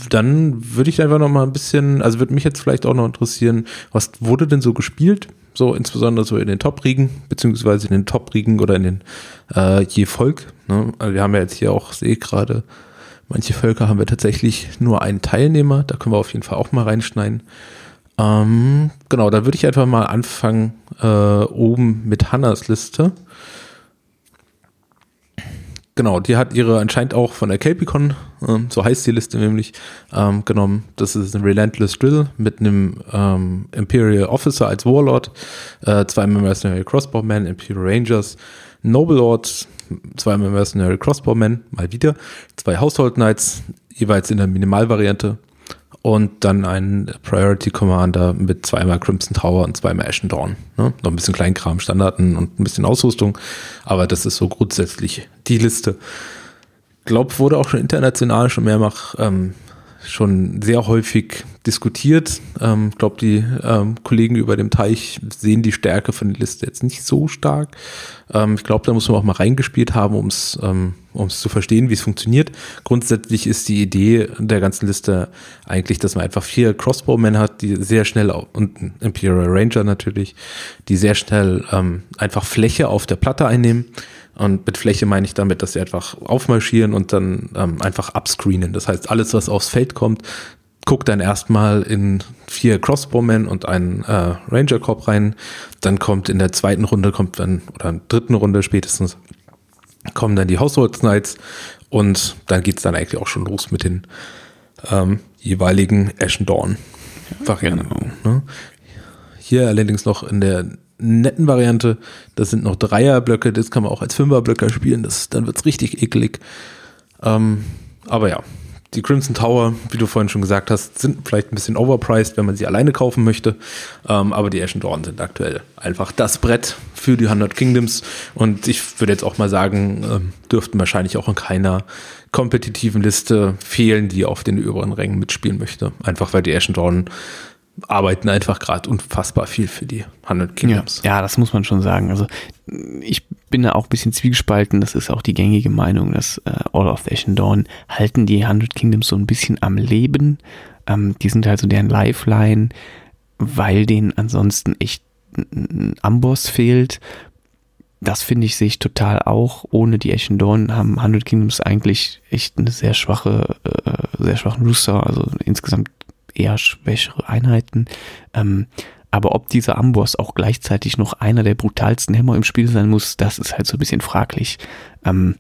dann würde ich einfach noch mal ein bisschen, also würde mich jetzt vielleicht auch noch interessieren, was wurde denn so gespielt? So insbesondere so in den Top-Riegen, beziehungsweise in den Top-Riegen oder in den äh, je Volk. Ne? Also wir haben ja jetzt hier auch, sehe gerade, manche Völker haben wir tatsächlich nur einen Teilnehmer, da können wir auf jeden Fall auch mal reinschneiden. Ähm, genau, da würde ich einfach mal anfangen äh, oben mit Hannas Liste. Genau, die hat ihre anscheinend auch von der Kelpicon, ähm, so heißt die Liste nämlich, ähm, genommen. Das ist ein Relentless Drill mit einem ähm, Imperial Officer als Warlord, äh, zwei Mercenary Crossbowmen, Imperial Rangers, Noble Lords, zwei Mercenary Crossbowmen, mal wieder, zwei Household Knights, jeweils in der Minimalvariante und dann ein Priority Commander mit zweimal Crimson Tower und zweimal Ashen Dawn. Ne? Noch ein bisschen Kleinkram, Standarten und ein bisschen Ausrüstung, aber das ist so grundsätzlich die Liste. Glaub, wurde auch schon international schon mehrfach ähm, schon sehr häufig diskutiert. Ähm, glaube, die ähm, Kollegen über dem Teich sehen die Stärke von der Liste jetzt nicht so stark. Ähm, ich glaube, da muss man auch mal reingespielt haben, um es ähm, zu verstehen, wie es funktioniert. Grundsätzlich ist die Idee der ganzen Liste eigentlich, dass man einfach vier Crossbowmen hat, die sehr schnell und ein Imperial Ranger natürlich, die sehr schnell ähm, einfach Fläche auf der Platte einnehmen und mit Fläche meine ich damit, dass sie einfach aufmarschieren und dann ähm, einfach upscreenen. Das heißt, alles, was aufs Feld kommt, guckt dann erstmal in vier Crossbowmen und einen äh, Ranger Corp rein. Dann kommt in der zweiten Runde, kommt dann, oder in der dritten Runde spätestens, kommen dann die Household Knights und dann geht's dann eigentlich auch schon los mit den ähm, jeweiligen Ashen Dawn Varianten. Genau. Ne? Hier allerdings noch in der netten Variante. Das sind noch Dreierblöcke, das kann man auch als Fünferblöcke spielen, das, dann wird's richtig eklig. Ähm, aber ja, die Crimson Tower, wie du vorhin schon gesagt hast, sind vielleicht ein bisschen overpriced, wenn man sie alleine kaufen möchte. Ähm, aber die Ashen Dawn sind aktuell einfach das Brett für die 100 Kingdoms. Und ich würde jetzt auch mal sagen, ähm, dürften wahrscheinlich auch in keiner kompetitiven Liste fehlen, die auf den oberen Rängen mitspielen möchte. Einfach weil die Ashen Dawn arbeiten einfach gerade unfassbar viel für die 100 Kingdoms. Ja, ja, das muss man schon sagen. Also ich bin da auch ein bisschen zwiegespalten. Das ist auch die gängige Meinung, dass äh, All of Ashen Dawn halten die 100 Kingdoms so ein bisschen am Leben. Ähm, die sind halt so deren Lifeline, weil denen ansonsten echt ein Amboss fehlt. Das finde ich, sehe total auch. Ohne die Ashen Dawn haben 100 Kingdoms eigentlich echt eine sehr schwache, äh, sehr schwachen Rooster. Also insgesamt eher schwächere Einheiten. Ähm, aber ob dieser Amboss auch gleichzeitig noch einer der brutalsten Hämmer im Spiel sein muss, das ist halt so ein bisschen fraglich. Ähm,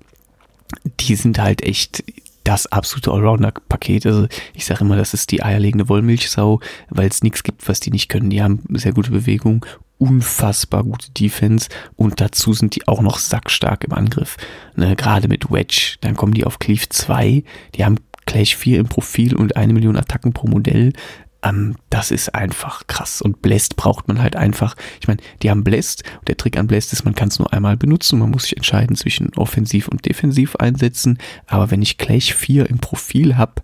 die sind halt echt das absolute Allrounder-Paket. Also ich sage immer, das ist die eierlegende Wollmilchsau, weil es nichts gibt, was die nicht können. Die haben sehr gute Bewegung, unfassbar gute Defense und dazu sind die auch noch sackstark im Angriff. Ne, Gerade mit Wedge, dann kommen die auf Cleave 2, die haben gleich vier im Profil und eine Million Attacken pro Modell. Ähm, das ist einfach krass. Und Blessed braucht man halt einfach. Ich meine, die haben Blessed. Und der Trick an Blessed ist, man kann es nur einmal benutzen. Man muss sich entscheiden zwischen offensiv und defensiv einsetzen. Aber wenn ich gleich vier im Profil habe,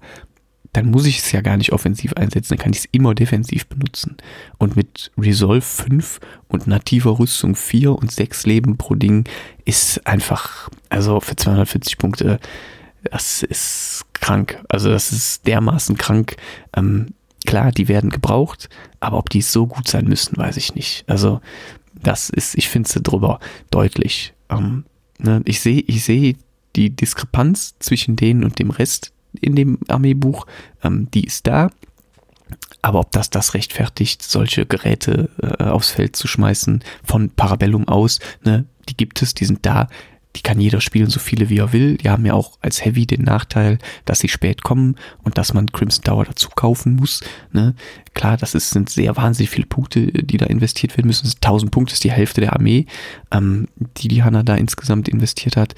dann muss ich es ja gar nicht offensiv einsetzen, dann kann ich es immer defensiv benutzen. Und mit Resolve 5 und nativer Rüstung 4 und 6 Leben pro Ding ist einfach, also für 240 Punkte das ist krank. Also das ist dermaßen krank. Ähm, klar, die werden gebraucht, aber ob die so gut sein müssen, weiß ich nicht. Also das ist, ich finde es drüber deutlich. Ähm, ne, ich sehe, ich sehe die Diskrepanz zwischen denen und dem Rest in dem Armeebuch, ähm, die ist da. Aber ob das das rechtfertigt, solche Geräte äh, aufs Feld zu schmeißen von Parabellum aus, ne, die gibt es, die sind da die kann jeder spielen, so viele wie er will. Die haben ja auch als Heavy den Nachteil, dass sie spät kommen und dass man Crimson Tower dazu kaufen muss. Ne? Klar, das ist, sind sehr wahnsinnig viele Punkte, die da investiert werden müssen. 1000 Punkte ist die Hälfte der Armee, ähm, die die Hanna da insgesamt investiert hat.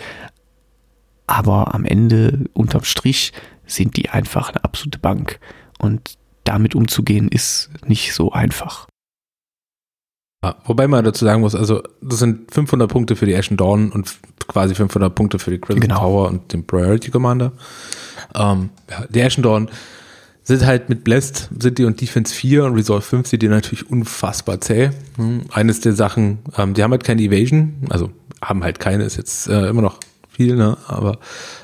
Aber am Ende, unterm Strich, sind die einfach eine absolute Bank. Und damit umzugehen ist nicht so einfach. Wobei man dazu sagen muss, also das sind 500 Punkte für die Ashen Dawn und quasi 500 Punkte für die Crimson genau. Tower und den Priority Commander. Ähm, ja, die Ashen Dawn sind halt mit Blessed, sind die und Defense 4 und Resolve 5 sind die natürlich unfassbar zäh. Hm. Eines der Sachen, ähm, die haben halt keine Evasion, also haben halt keine, ist jetzt äh, immer noch viel, ne? aber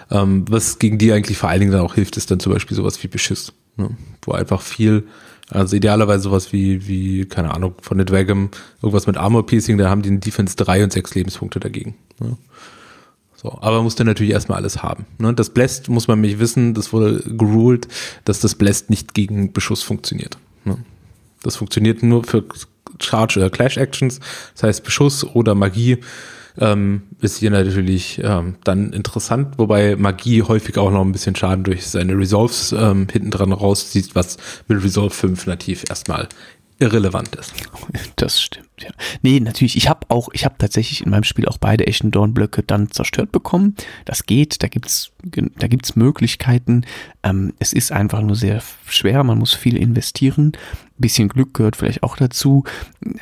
ähm, was gegen die eigentlich vor allen Dingen dann auch hilft, ist dann zum Beispiel sowas wie Beschiss, ne? wo einfach viel also idealerweise sowas wie, wie, keine Ahnung, von der Dragon, irgendwas mit Armor Piecing, da haben die einen Defense 3 und 6 Lebenspunkte dagegen. Ne? So, aber man muss dann natürlich erstmal alles haben. Ne? Das Blessed muss man nämlich wissen, das wurde geruled, dass das Blessed nicht gegen Beschuss funktioniert. Ne? Das funktioniert nur für Charge oder Clash Actions, das heißt Beschuss oder Magie ähm, ist hier natürlich ähm, dann interessant, wobei Magie häufig auch noch ein bisschen Schaden durch seine Resolves ähm, hinten dran rauszieht, was mit Resolve 5 nativ erstmal irrelevant ist. Das stimmt, ja. Nee, natürlich, ich habe auch, ich habe tatsächlich in meinem Spiel auch beide echten Dornblöcke dann zerstört bekommen. Das geht, da gibt's da gibt's Möglichkeiten. Ähm, es ist einfach nur sehr schwer, man muss viel investieren. Ein bisschen Glück gehört vielleicht auch dazu.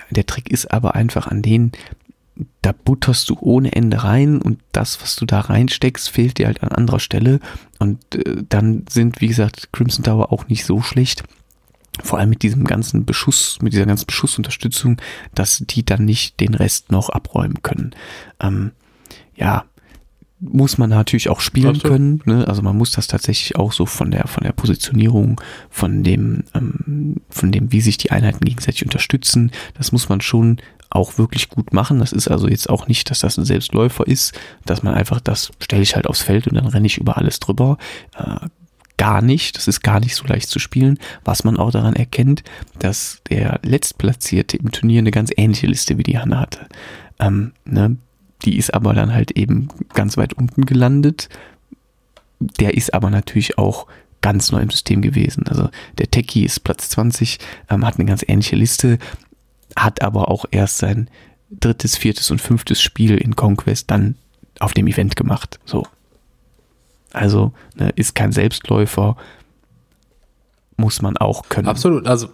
Der Trick ist aber einfach an den, da butterst du ohne Ende rein und das, was du da reinsteckst, fehlt dir halt an anderer Stelle. Und äh, dann sind, wie gesagt, Crimson Tower auch nicht so schlecht vor allem mit diesem ganzen Beschuss, mit dieser ganzen Beschussunterstützung, dass die dann nicht den Rest noch abräumen können. Ähm, ja, muss man natürlich auch spielen so. können. Ne? Also man muss das tatsächlich auch so von der von der Positionierung, von dem ähm, von dem, wie sich die Einheiten gegenseitig unterstützen, das muss man schon auch wirklich gut machen. Das ist also jetzt auch nicht, dass das ein Selbstläufer ist, dass man einfach das stelle ich halt aufs Feld und dann renne ich über alles drüber. Äh, gar nicht. Das ist gar nicht so leicht zu spielen, was man auch daran erkennt, dass der Letztplatzierte im Turnier eine ganz ähnliche Liste wie die Hanna hatte. Ähm, ne? Die ist aber dann halt eben ganz weit unten gelandet. Der ist aber natürlich auch ganz neu im System gewesen. Also der Techie ist Platz 20, ähm, hat eine ganz ähnliche Liste, hat aber auch erst sein drittes, viertes und fünftes Spiel in Conquest dann auf dem Event gemacht. So, also ne, ist kein Selbstläufer, muss man auch können. Absolut, also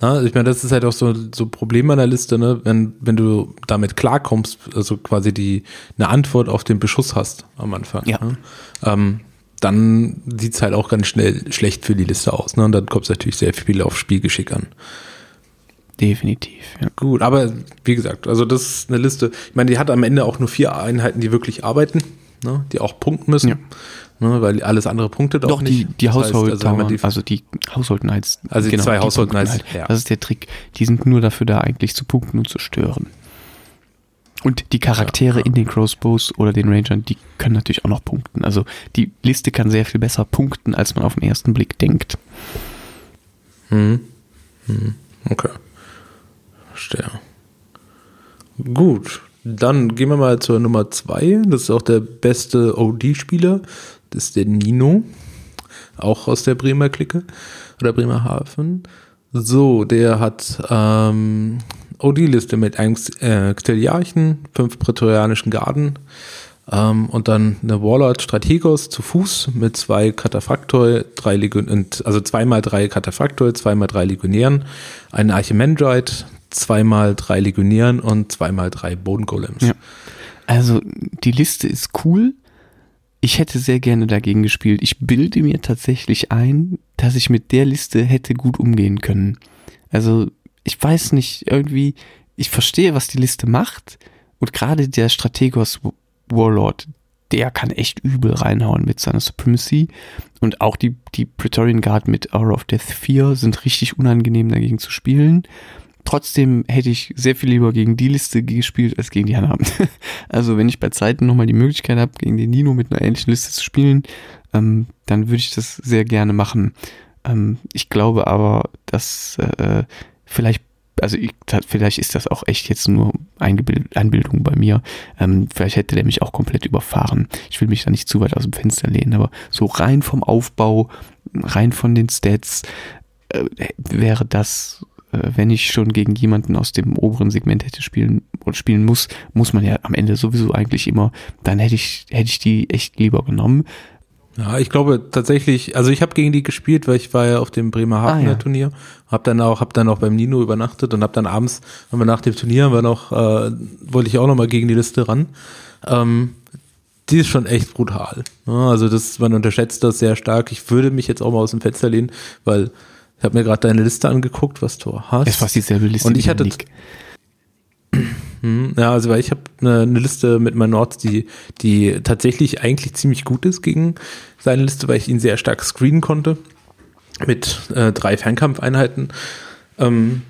na, ich meine, das ist halt auch so so Problem an der Liste, ne? wenn, wenn du damit klarkommst, also quasi die eine Antwort auf den Beschuss hast am Anfang. Ja. Ne? Ähm, dann sieht es halt auch ganz schnell schlecht für die Liste aus. Ne? Und dann kommt es natürlich sehr viel auf Spielgeschick an. Definitiv. Ja. Gut, aber wie gesagt, also das ist eine Liste. Ich meine, die hat am Ende auch nur vier Einheiten, die wirklich arbeiten ne, die auch punkten müssen. Ja. Ne, weil alles andere punktet Doch, auch nicht. Die, die Household heißt, also, die, also die Household Knights. Also die genau, zwei Household Knights. Halt. Ja. Das ist der Trick. Die sind nur dafür da, eigentlich zu punkten und zu stören. Und die Charaktere ja, in den Crossbows oder den Rangern, die können natürlich auch noch punkten. Also die Liste kann sehr viel besser punkten, als man auf den ersten Blick denkt. Hm. Hm. Okay. Verstehe. Gut, dann gehen wir mal zur Nummer zwei. Das ist auch der beste OD-Spieler. Das ist der Nino. Auch aus der Bremer Clique oder Bremer Hafen. So, der hat ähm, OD-Liste mit einem äh, fünf prätorianischen Garden ähm, und dann eine Warlord Strategos zu Fuß mit zwei Katafaktoi, drei Legion also zweimal drei Katafaktoi, zweimal drei Legionären, einen Archimandrite, zweimal drei Legionären und zweimal drei Bodengolems. Ja. Also die Liste ist cool. Ich hätte sehr gerne dagegen gespielt. Ich bilde mir tatsächlich ein, dass ich mit der Liste hätte gut umgehen können. Also ich weiß nicht, irgendwie, ich verstehe, was die Liste macht. Und gerade der Strategos Warlord, der kann echt übel reinhauen mit seiner Supremacy. Und auch die, die Praetorian Guard mit Hour of Death 4 sind richtig unangenehm dagegen zu spielen. Trotzdem hätte ich sehr viel lieber gegen die Liste gespielt als gegen die anderen. also wenn ich bei Zeiten nochmal die Möglichkeit habe, gegen den Nino mit einer ähnlichen Liste zu spielen, ähm, dann würde ich das sehr gerne machen. Ähm, ich glaube aber, dass äh, vielleicht, also ich, vielleicht ist das auch echt jetzt nur Einbildung bei mir. Ähm, vielleicht hätte der mich auch komplett überfahren. Ich will mich da nicht zu weit aus dem Fenster lehnen, aber so rein vom Aufbau, rein von den Stats, äh, wäre das wenn ich schon gegen jemanden aus dem oberen Segment hätte spielen oder spielen muss, muss man ja am Ende sowieso eigentlich immer, dann hätte ich, hätte ich die echt lieber genommen. Ja, ich glaube tatsächlich, also ich habe gegen die gespielt, weil ich war ja auf dem Bremerhavener ah, ja. Turnier, habe dann auch, habe dann auch beim Nino übernachtet und habe dann abends, haben wir nach dem Turnier, haben wir noch, äh, wollte ich auch noch mal gegen die Liste ran. Ähm, die ist schon echt brutal. Also das, man unterschätzt das sehr stark. Ich würde mich jetzt auch mal aus dem Fenster lehnen, weil ich habe mir gerade deine Liste angeguckt, was du hast. Es war dieselbe Liste. Und ich hatte. Hm, ja, also weil ich habe eine, eine, Liste mit meinen Orts, die, die tatsächlich eigentlich ziemlich gut ist gegen seine Liste, weil ich ihn sehr stark screenen konnte. Mit äh, drei Fernkampfeinheiten. Ähm,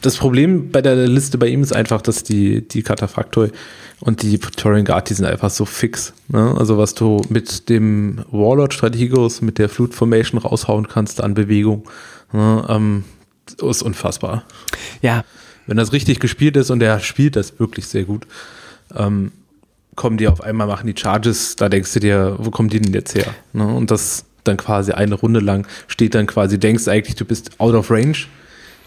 das Problem bei der Liste bei ihm ist einfach, dass die, die Katafaktoi und die Turing Guard, die sind einfach so fix. Ne? Also was du mit dem Warlord Strategos, mit der Flut Formation raushauen kannst an Bewegung, Ne, ähm, ist unfassbar. Ja. Wenn das richtig gespielt ist und er spielt das wirklich sehr gut, ähm, kommen die auf einmal, machen die Charges, da denkst du dir, wo kommen die denn jetzt her? Ne? Und das dann quasi eine Runde lang steht dann quasi, denkst eigentlich, du bist out of range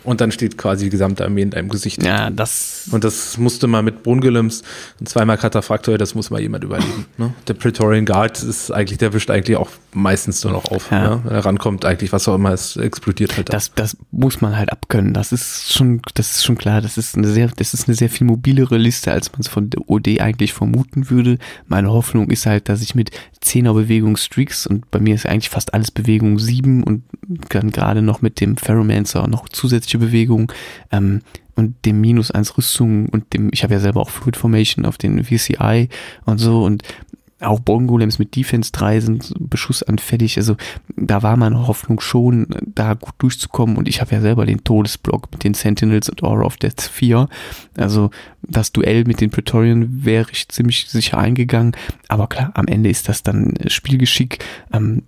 und dann steht quasi die gesamte Armee in deinem Gesicht. Ja, das. Und das musste mal mit Brungelims und zweimal Kataphrakt, das muss mal jemand überleben. Ne? Der Praetorian Guard ist eigentlich, der wischt eigentlich auch meistens nur noch auf. Ja. Ja. Wenn er rankommt, eigentlich, was auch immer, es explodiert halt. da. Das, das muss man halt abkönnen. Das ist schon, das ist schon klar. Das ist eine sehr, das ist eine sehr viel mobilere Liste, als man es von der OD eigentlich vermuten würde. Meine Hoffnung ist halt, dass ich mit 10er Bewegung Streaks und bei mir ist eigentlich fast alles Bewegung 7 und dann gerade noch mit dem Ferromancer noch zusätzliche Bewegung ähm, und dem Minus 1 Rüstung und dem, ich habe ja selber auch Fluid Formation auf den VCI und so und auch Bongolems mit Defense 3 sind beschussanfällig. Also da war meine Hoffnung schon, da gut durchzukommen. Und ich habe ja selber den Todesblock mit den Sentinels und Aura of Death 4. Also das Duell mit den Praetorian wäre ich ziemlich sicher eingegangen. Aber klar, am Ende ist das dann Spielgeschick. Ähm,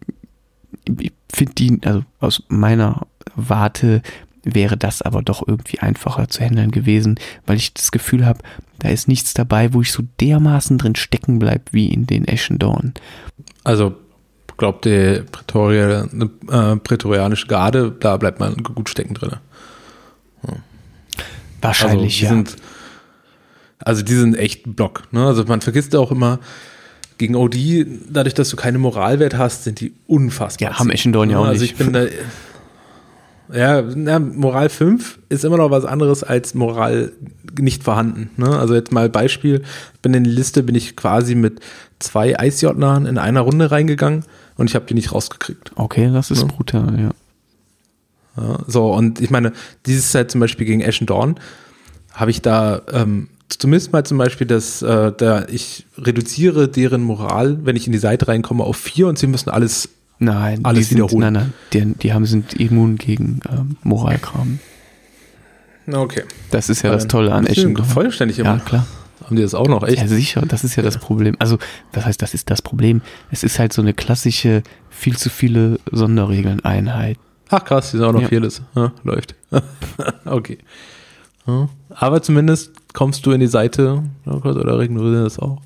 ich finde die, also aus meiner Warte wäre das aber doch irgendwie einfacher zu handeln gewesen, weil ich das Gefühl habe, da ist nichts dabei, wo ich so dermaßen drin stecken bleib wie in den Ashen Dawn. Also glaubt der Prätorier, äh, prätorianische Garde, da bleibt man gut stecken drin. Wahrscheinlich, also, die ja. Sind, also die sind echt ein Block. Ne? Also man vergisst auch immer, gegen OD, dadurch, dass du keine Moralwert hast, sind die unfassbar. Ja, haben Ashen Dawn ja auch Also nicht. ich bin da, ja, na, Moral 5 ist immer noch was anderes als Moral nicht vorhanden. Ne? Also jetzt mal Beispiel, bin in die Liste, bin ich quasi mit zwei Eisjotnern in einer Runde reingegangen und ich habe die nicht rausgekriegt. Okay, das ist Ja. brutal, ja. Ja, so, und ich meine, dieses Set zum Beispiel gegen Ashen Dawn habe ich da ähm, zumindest mal zum Beispiel, dass äh, da ich reduziere deren Moral, wenn ich in die Seite reinkomme, auf vier und sie müssen alles. Nein, Alles die sind, wiederholen. nein, nein, die, die haben, sind immun gegen ähm, Moralkram. Okay. Das ist ja das Dann Tolle an Dawn. Vollständig Ja, immer. klar. Haben die das auch noch echt? Ja, sicher, das ist ja, das Problem. Also, das heißt, das ist das Problem. Es ist halt so eine klassische, viel zu viele Sonderregeln-Einheit. Ach krass, die sind auch noch Ja. viertes. Ja, läuft. okay. Ja, aber zumindest kommst du in die Seite, oh Gott, oder ignorieren das auch?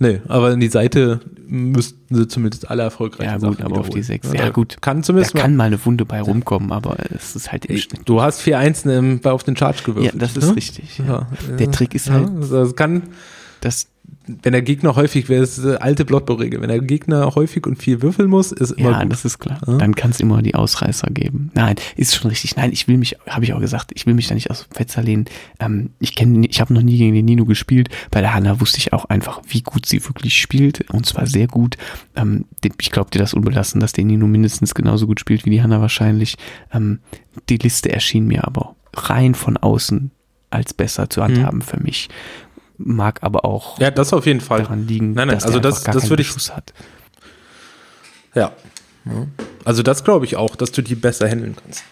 Nee, aber in die Seite müssten sie zumindest alle erfolgreich Ja, gut, aber auf die sechs. Ja, da gut. Kann Da zumindest kann mal eine Wunde bei rumkommen, aber es ist halt im mal, Schnitt. Du hast vier Einsen auf den Charge Ja, gewürfelt. das ist ne? richtig. Ja. Ja, Der ja, Trick ist ja, halt, Das kann, dass wenn der Gegner häufig, wäre es eine alte Bloodbow-Regel, wenn der Gegner häufig und viel würfeln muss, ist immer Ja, gut. das ist klar. Ja. Dann kann es immer die Ausreißer geben. Nein, ist schon richtig. Nein, ich will mich, habe ich auch gesagt, ich will mich da nicht aus dem Fenster lehnen. Ähm, ich kenne, ich habe noch nie gegen den Nino gespielt. Bei der Hanna wusste ich auch einfach, wie gut sie wirklich spielt. Und zwar sehr gut. Ähm, ich glaube dir das unbelassen, dass der Nino mindestens genauso gut spielt wie die Hanna wahrscheinlich. Ähm, die Liste erschien mir aber rein von außen als besser zu handhaben für mich. Mag aber auch ja, das auf jeden Fall. daran liegen, Nein, nein, dass also der das- gar das keinen würde ich- Beschuss hat. Ja. Ja. Also das glaube ich auch, dass du die besser handeln kannst.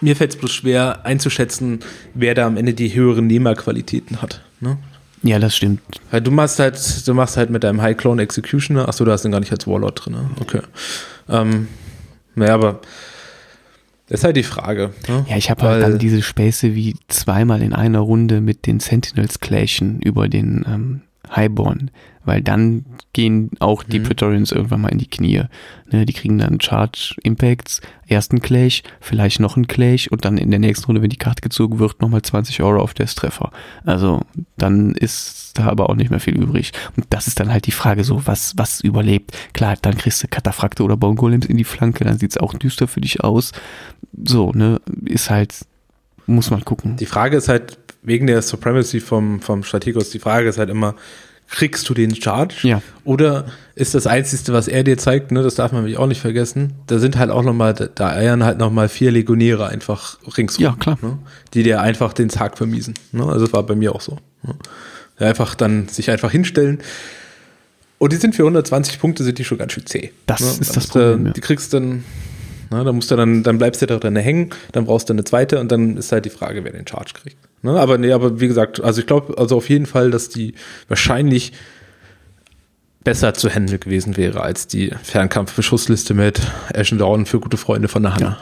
Mir fällt es bloß schwer einzuschätzen, wer da am Ende die höheren Nehmerqualitäten hat. Ne? Ja, das stimmt. Weil du machst halt, du machst halt mit deinem High Clone Executioner, achso, du hast den gar nicht als Warlord drin, ne? Okay. Ähm, naja, aber das ist halt die Frage. Ne? Ja, ich habe halt dann diese Späße wie zweimal in einer Runde mit den Sentinels clashen über den ähm, Highborn, weil dann gehen auch die Mhm. Praetorians irgendwann mal in die Knie. Ne, die kriegen dann Charge Impacts, ersten Clash, vielleicht noch einen Clash und dann in der nächsten Runde, wenn die Karte gezogen wird, nochmal 20 Euro auf Death Treffer. Also dann ist da aber auch nicht mehr viel übrig. Und das ist dann halt die Frage so, was, was überlebt. Klar, dann kriegst du Kataphrakte oder Bone Golems in die Flanke, dann sieht's auch düster für dich aus. So, ne, ist halt, muss man gucken. Die Frage ist halt, wegen der Supremacy vom, vom Strategos, die Frage ist halt immer, kriegst du den Charge? Ja. Oder ist das Einzige, was er dir zeigt, ne, das darf man nämlich auch nicht vergessen, da sind halt auch nochmal, da eiern halt nochmal vier Legionäre einfach ringsrum. Ja, klar. Ne, die dir einfach den Tag vermiesen. Ne? Also das war bei mir auch so. Ne? Einfach dann sich einfach hinstellen. Und die sind für 120 Punkte, sind die schon ganz schön zäh. Das ne? ist Da das Problem, ja. Die kriegst dann, na, da musst du dann, dann bleibst du da drin hängen, dann brauchst du eine zweite und dann ist halt die Frage, wer den Charge kriegt. Ne? Aber nee, aber wie gesagt, also ich glaube, also auf jeden Fall, dass die wahrscheinlich besser zu handeln gewesen wäre als die Fernkampfbeschussliste mit Ashen Dawn für gute Freunde von der Hanna.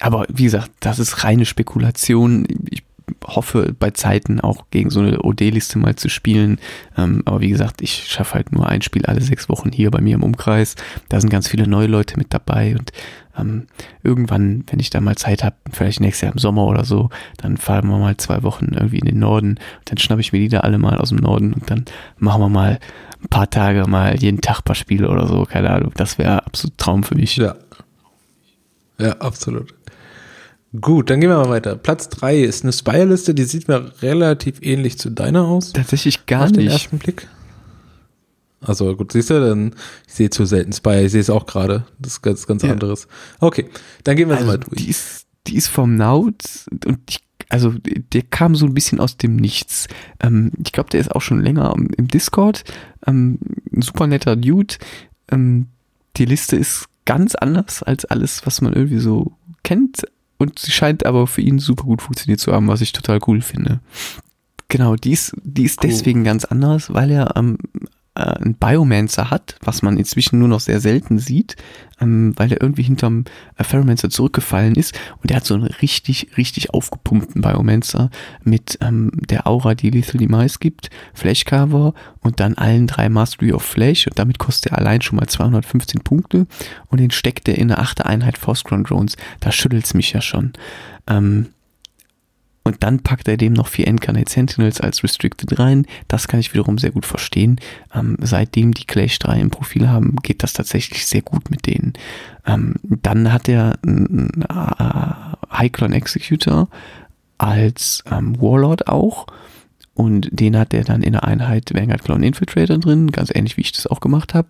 Aber wie gesagt, das ist reine Spekulation. Ich hoffe bei Zeiten auch gegen so eine OD-Liste mal zu spielen. Ähm, aber wie gesagt, ich schaffe halt nur ein Spiel alle sechs Wochen hier bei mir im Umkreis. Da sind ganz viele neue Leute mit dabei und ähm, irgendwann, wenn ich da mal Zeit habe, vielleicht nächstes Jahr im Sommer oder so, dann fahren wir mal zwei Wochen irgendwie in den Norden. Dann schnappe ich mir die da alle mal aus dem Norden und dann machen wir mal ein paar Tage mal jeden Tag ein paar Spiele oder so. Keine Ahnung. Das wäre absolut Traum für mich. Ja. Ja, absolut. Gut, dann gehen wir mal weiter. Platz 3 ist eine Spire-Liste, die sieht mir relativ ähnlich zu deiner aus. Tatsächlich gar Auf nicht. den ersten Blick. Also gut, siehst du, dann ich sehe zu selten Spire, ich sehe es auch gerade. Das ist ganz, ganz Ja. anderes. Okay, dann gehen wir also, mal durch. die ist, die ist vom Naut und ich, also der kam so ein bisschen aus dem Nichts. Ähm, ich glaube, der ist auch schon länger im, im Discord. Ähm, ein super netter Dude. Ähm, die Liste ist ganz anders als alles, was man irgendwie so kennt. Und sie scheint aber für ihn super gut funktioniert zu haben, was ich total cool finde. Genau, die ist, die ist Cool. deswegen ganz anders, weil er ähm, äh, einen Biomancer hat, was man inzwischen nur noch sehr selten sieht, ähm, weil er irgendwie hinterm äh, Ferromancer zurückgefallen ist und der hat so einen richtig, richtig aufgepumpten Biomancer mit ähm, der Aura, die Lethal Demise gibt, Flashcover und dann allen drei Mastery of Flash und damit kostet er allein schon mal 215 Punkte und den steckt er in eine achte Einheit Force Drones. Da schüttelt's mich ja schon. Ähm, und dann packt er dem noch vier Incarnate Sentinels als Restricted rein. Das kann ich wiederum sehr gut verstehen. Ähm, seitdem die Clash 3 im Profil haben, geht das tatsächlich sehr gut mit denen. Ähm, dann hat er einen äh, High Clone Executor als ähm, Warlord auch. Und den hat er dann in der Einheit Vanguard Clone Infiltrator drin, ganz ähnlich wie ich das auch gemacht habe.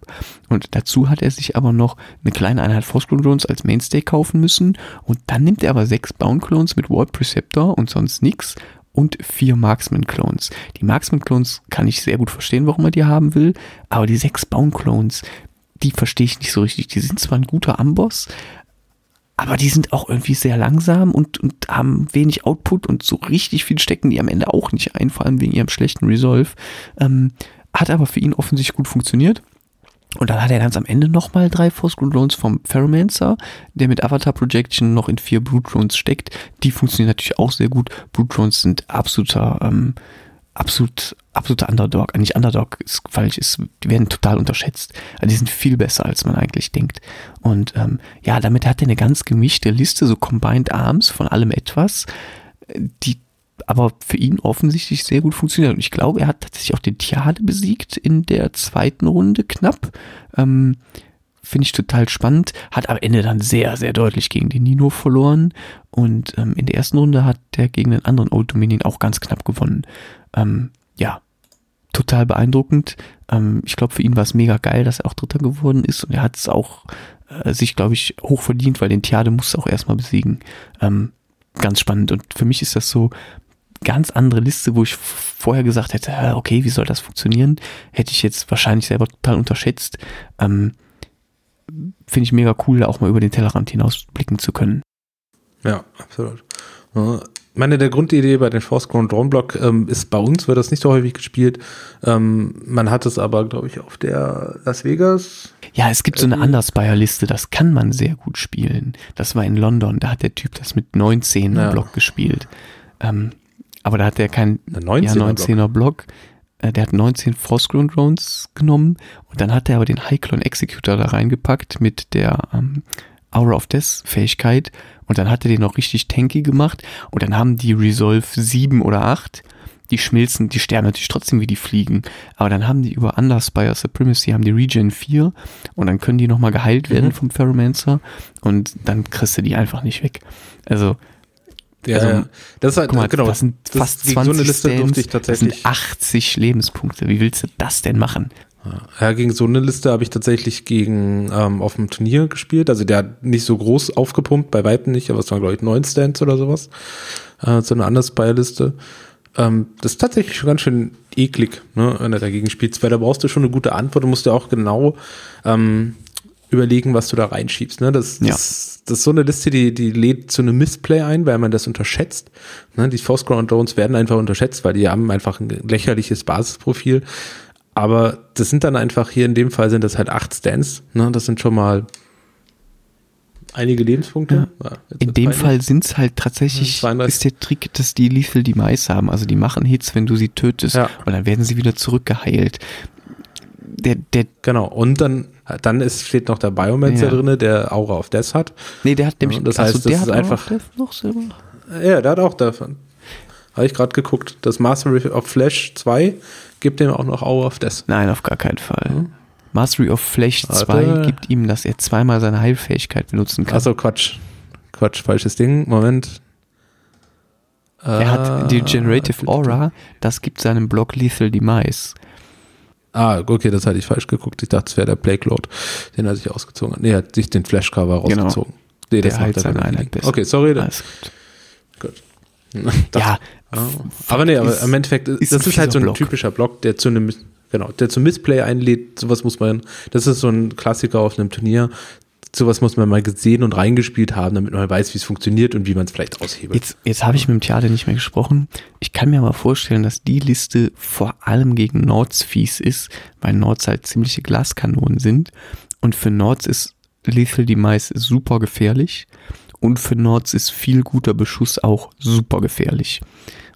Und dazu hat er sich aber noch eine kleine Einheit Force Clone Drones als Mainstay kaufen müssen. Und dann nimmt er aber sechs Bound Clones mit Warp Preceptor und sonst nix und vier Marksman Clones. Die Marksman Clones kann ich sehr gut verstehen, warum er die haben will, aber die sechs Bound Clones, die verstehe ich nicht so richtig. Die sind zwar ein guter Amboss, aber die sind auch irgendwie sehr langsam und, und haben wenig Output und so richtig viel stecken die am Ende auch nicht ein, vor allem wegen ihrem schlechten Resolve. Ähm, hat aber für ihn offensichtlich gut funktioniert. Und dann hat er ganz am Ende nochmal drei Force Drones vom Ferromancer, der mit Avatar Projection noch in vier Brute Drones steckt. Die funktionieren natürlich auch sehr gut. Brute Drones sind absoluter, ähm, absolut, absoluter Underdog. Äh, Nicht Underdog ist falsch, ist, die werden total unterschätzt. Also die sind viel besser, als man eigentlich denkt. Und ähm, ja, damit hat er eine ganz gemischte Liste, so Combined Arms von allem etwas, äh, die aber für ihn offensichtlich sehr gut funktioniert. Und ich glaube, er hat tatsächlich auch den Tiade besiegt in der zweiten Runde knapp. Ähm, Finde ich total spannend. Hat am Ende dann sehr, sehr deutlich gegen den Nino verloren. Und ähm, in der ersten Runde hat der gegen den anderen Old Dominion auch ganz knapp gewonnen. Ähm, ja, total beeindruckend. Ähm, ich glaube, für ihn war es mega geil, dass er auch Dritter geworden ist. Und er hat es auch äh, sich, glaube ich, hoch verdient, weil den Tiade musste auch erstmal besiegen. Ähm, ganz spannend. Und für mich ist das so ganz andere Liste, wo ich vorher gesagt hätte, hä, okay, wie soll das funktionieren? Hätte ich jetzt wahrscheinlich selber total unterschätzt. Ähm, Finde ich mega cool, da auch mal über den Tellerrand hinausblicken zu können. Ja, absolut. Meine der Grundidee bei den Force Ground Drone Block ähm, ist bei uns wird das nicht so häufig gespielt. Ähm, man hat es aber, glaube ich, auf der Las Vegas. Ja, es gibt so eine Ähm. Underspire-Liste, das kann man sehr gut spielen. Das war in London, da hat der Typ das mit 19 Ja. Block gespielt. Ähm, aber da hat er kein Eine ja, 19er 19er Block. Äh, Der hat 19 Force Ground Drones genommen und dann hat er aber den High Clone Executor da reingepackt mit der Aura of Death Fähigkeit und dann hat er den noch richtig tanky gemacht und dann haben die Resolve 7 oder 8 die schmilzen, die sterben natürlich trotzdem wie die fliegen, aber dann haben die über Underspire Supremacy haben die Regen 4 und dann können die nochmal geheilt werden Mhm. vom Ferromancer und dann kriegst du die einfach nicht weg. Also Ja, Also, ja. das ist halt, mal, genau. das sind das- fast gegen 20 so eine Liste Stands, durfte ich das tatsächlich. sind 80 Lebenspunkte. Wie willst du das denn machen? Ja, gegen so eine Liste habe ich tatsächlich gegen ähm, auf dem Turnier gespielt. Also der hat nicht so groß aufgepumpt, bei Weitem nicht, aber es waren, glaube ich, neun Stands oder sowas. Äh, so eine Underspire-Liste. Ähm, das ist tatsächlich schon ganz schön eklig, ne, wenn du dagegen spielst, weil da brauchst du schon eine gute Antwort. Du musst ja auch genau ähm, überlegen, was du da reinschiebst. Ne? Das, Ja. das, das ist so eine Liste, die, die lädt zu einem Missplay ein, weil man das unterschätzt. Ne? Die Force Ground Drones werden einfach unterschätzt, weil die haben einfach ein lächerliches Basisprofil. Aber das sind dann einfach hier in dem Fall sind das halt acht Stands. Ne? Das sind schon mal Einige Lebenspunkte. Ja. In dem Fall sind es halt tatsächlich, 32. ist der Trick, dass die Lethal Demise haben. Also die machen Hits, wenn du sie tötest. Ja. Und dann werden sie wieder zurückgeheilt. Der, der, Genau. Und dann, dann ist, steht noch der Biomancer Ja. drin, der Aura of Death hat. nee, der hat nämlich, das heißt, das der ist hat einfach- noch selber. Ja, der hat auch davon. Habe ich gerade geguckt. Das Mastery of Flash 2 gibt dem auch noch Aura of Death. Nein, auf gar keinen Fall. Mastery of Flash Warte. 2 gibt ihm, dass er zweimal seine Heilfähigkeit benutzen kann. Achso, Quatsch. Quatsch, falsches Ding. Moment. er hat die Äh, Generative Aura, das gibt seinem Block Lethal Demise. Ah, okay, das hatte ich falsch geguckt. Ich dachte, es wäre der Plague Lord. Den hat sich ausgezogen. Nee, er hat sich den Flashcover Genau. rausgezogen. Nee, Der macht er seine Einheit besser. Okay, sorry. Alles gut. Das- ja, Ah. Aber nee, aber ist- im Endeffekt, ist das ist halt so ein Block. typischer Block, der zu einem, genau, der zum Missplay einlädt. Sowas muss man, das ist so ein Klassiker auf einem Turnier. Sowas muss man mal gesehen und reingespielt haben, damit man weiß, wie es funktioniert und wie man es vielleicht aushebelt. Jetzt, jetzt habe ich mit dem Theater nicht mehr gesprochen. Ich kann mir aber vorstellen, dass die Liste vor allem gegen Nords fies ist, weil Nords halt ziemliche Glaskanonen sind. Und für Nords ist Lethal Demise super gefährlich. Und für Nords ist viel guter Beschuss auch super gefährlich.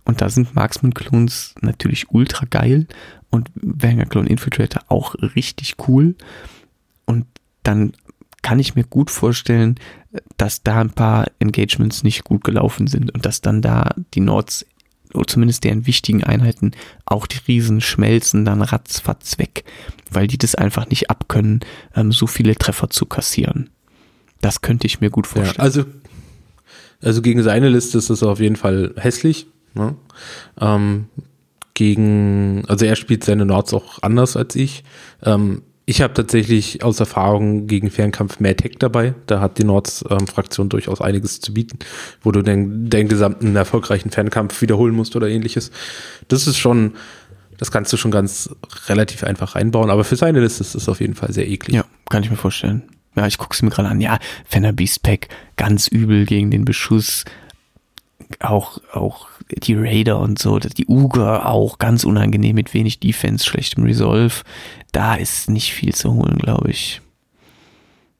Und da sind Marksman-Clones natürlich ultra geil und Wenger Clone Infiltrator auch richtig cool. Und dann kann ich mir gut vorstellen, dass da ein paar Engagements nicht gut gelaufen sind und dass dann da die Nords, zumindest deren wichtigen Einheiten, auch die Riesen schmelzen dann ratzfatz weg, weil die das einfach nicht abkönnen, ähm, so viele Treffer zu kassieren. Das könnte ich mir gut Ja, vorstellen. also, also gegen seine Liste ist das auf jeden Fall hässlich. Ne? Ähm, gegen, also er spielt seine Nords auch anders als ich. Ähm, ich habe tatsächlich aus Erfahrung gegen Fernkampf mehr Tech dabei. Da hat die Nords-Fraktion durchaus einiges zu bieten, wo du den, den gesamten erfolgreichen Fernkampf wiederholen musst oder ähnliches. Das ist schon, das kannst du schon ganz relativ einfach reinbauen, aber für seine Liste ist das auf jeden Fall sehr eklig. Ja, kann ich mir vorstellen. Ja, ich gucke es mir gerade an. Ja, Fenner Beast Pack, ganz übel gegen den Beschuss. Auch, auch die Raider und so, die Uger auch ganz unangenehm mit wenig Defense, schlechtem Resolve. Da ist nicht viel zu holen, glaube ich.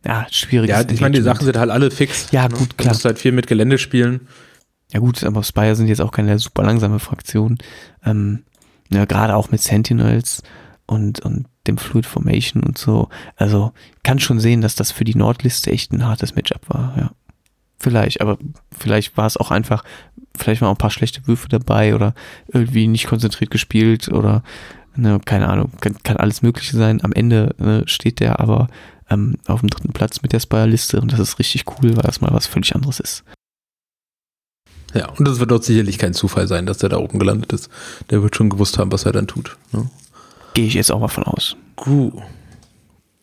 Ja, schwierig. Ja, ich meine, die Sachen sind halt alle fix. Ja, ne? gut, Du klar. musst halt viel mit Gelände spielen. Ja gut, aber Spire sind jetzt auch keine super langsame Fraktion. Ähm, ja, gerade auch mit Sentinels und, und dem Fluid Formation und so. Also kann schon sehen, dass das für die Nordliste echt ein hartes Matchup war, ja. Vielleicht, aber vielleicht war es auch einfach, vielleicht waren auch ein paar schlechte Würfe dabei oder irgendwie nicht konzentriert gespielt oder ne, keine Ahnung, kann, kann alles Mögliche sein. Am Ende ne, steht der aber ähm, auf dem dritten Platz mit der Spire-Liste und das ist richtig cool, weil das mal was völlig anderes ist. Ja, und das wird dort sicherlich kein Zufall sein, dass der da oben gelandet ist. Der wird schon gewusst haben, was er dann tut. Ne? Gehe ich jetzt auch mal von aus. Gut.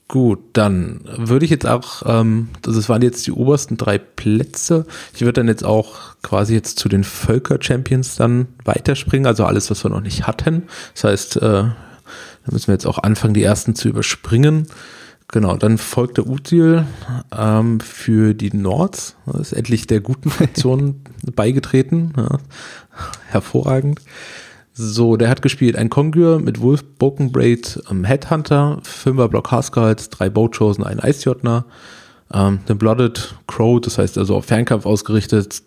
Gut, dann würde ich jetzt auch, ähm, das waren jetzt die obersten drei Plätze. Ich würde dann jetzt auch quasi jetzt zu den Völker-Champions dann weiterspringen, also alles, was wir noch nicht hatten. Das heißt, äh, da müssen wir jetzt auch anfangen, die ersten zu überspringen. Genau, dann folgt der Util ähm, für die Nords. Das ist endlich der guten Fraktion beigetreten. Ja. Hervorragend. So, der hat gespielt ein Kongur mit Wolf, Broken Braid, ähm, Headhunter, Fünfer Block Harsguard, drei Boatchosen, ein Eisjotner, ähm, den Blooded Crow, das heißt also auf Fernkampf ausgerichtet,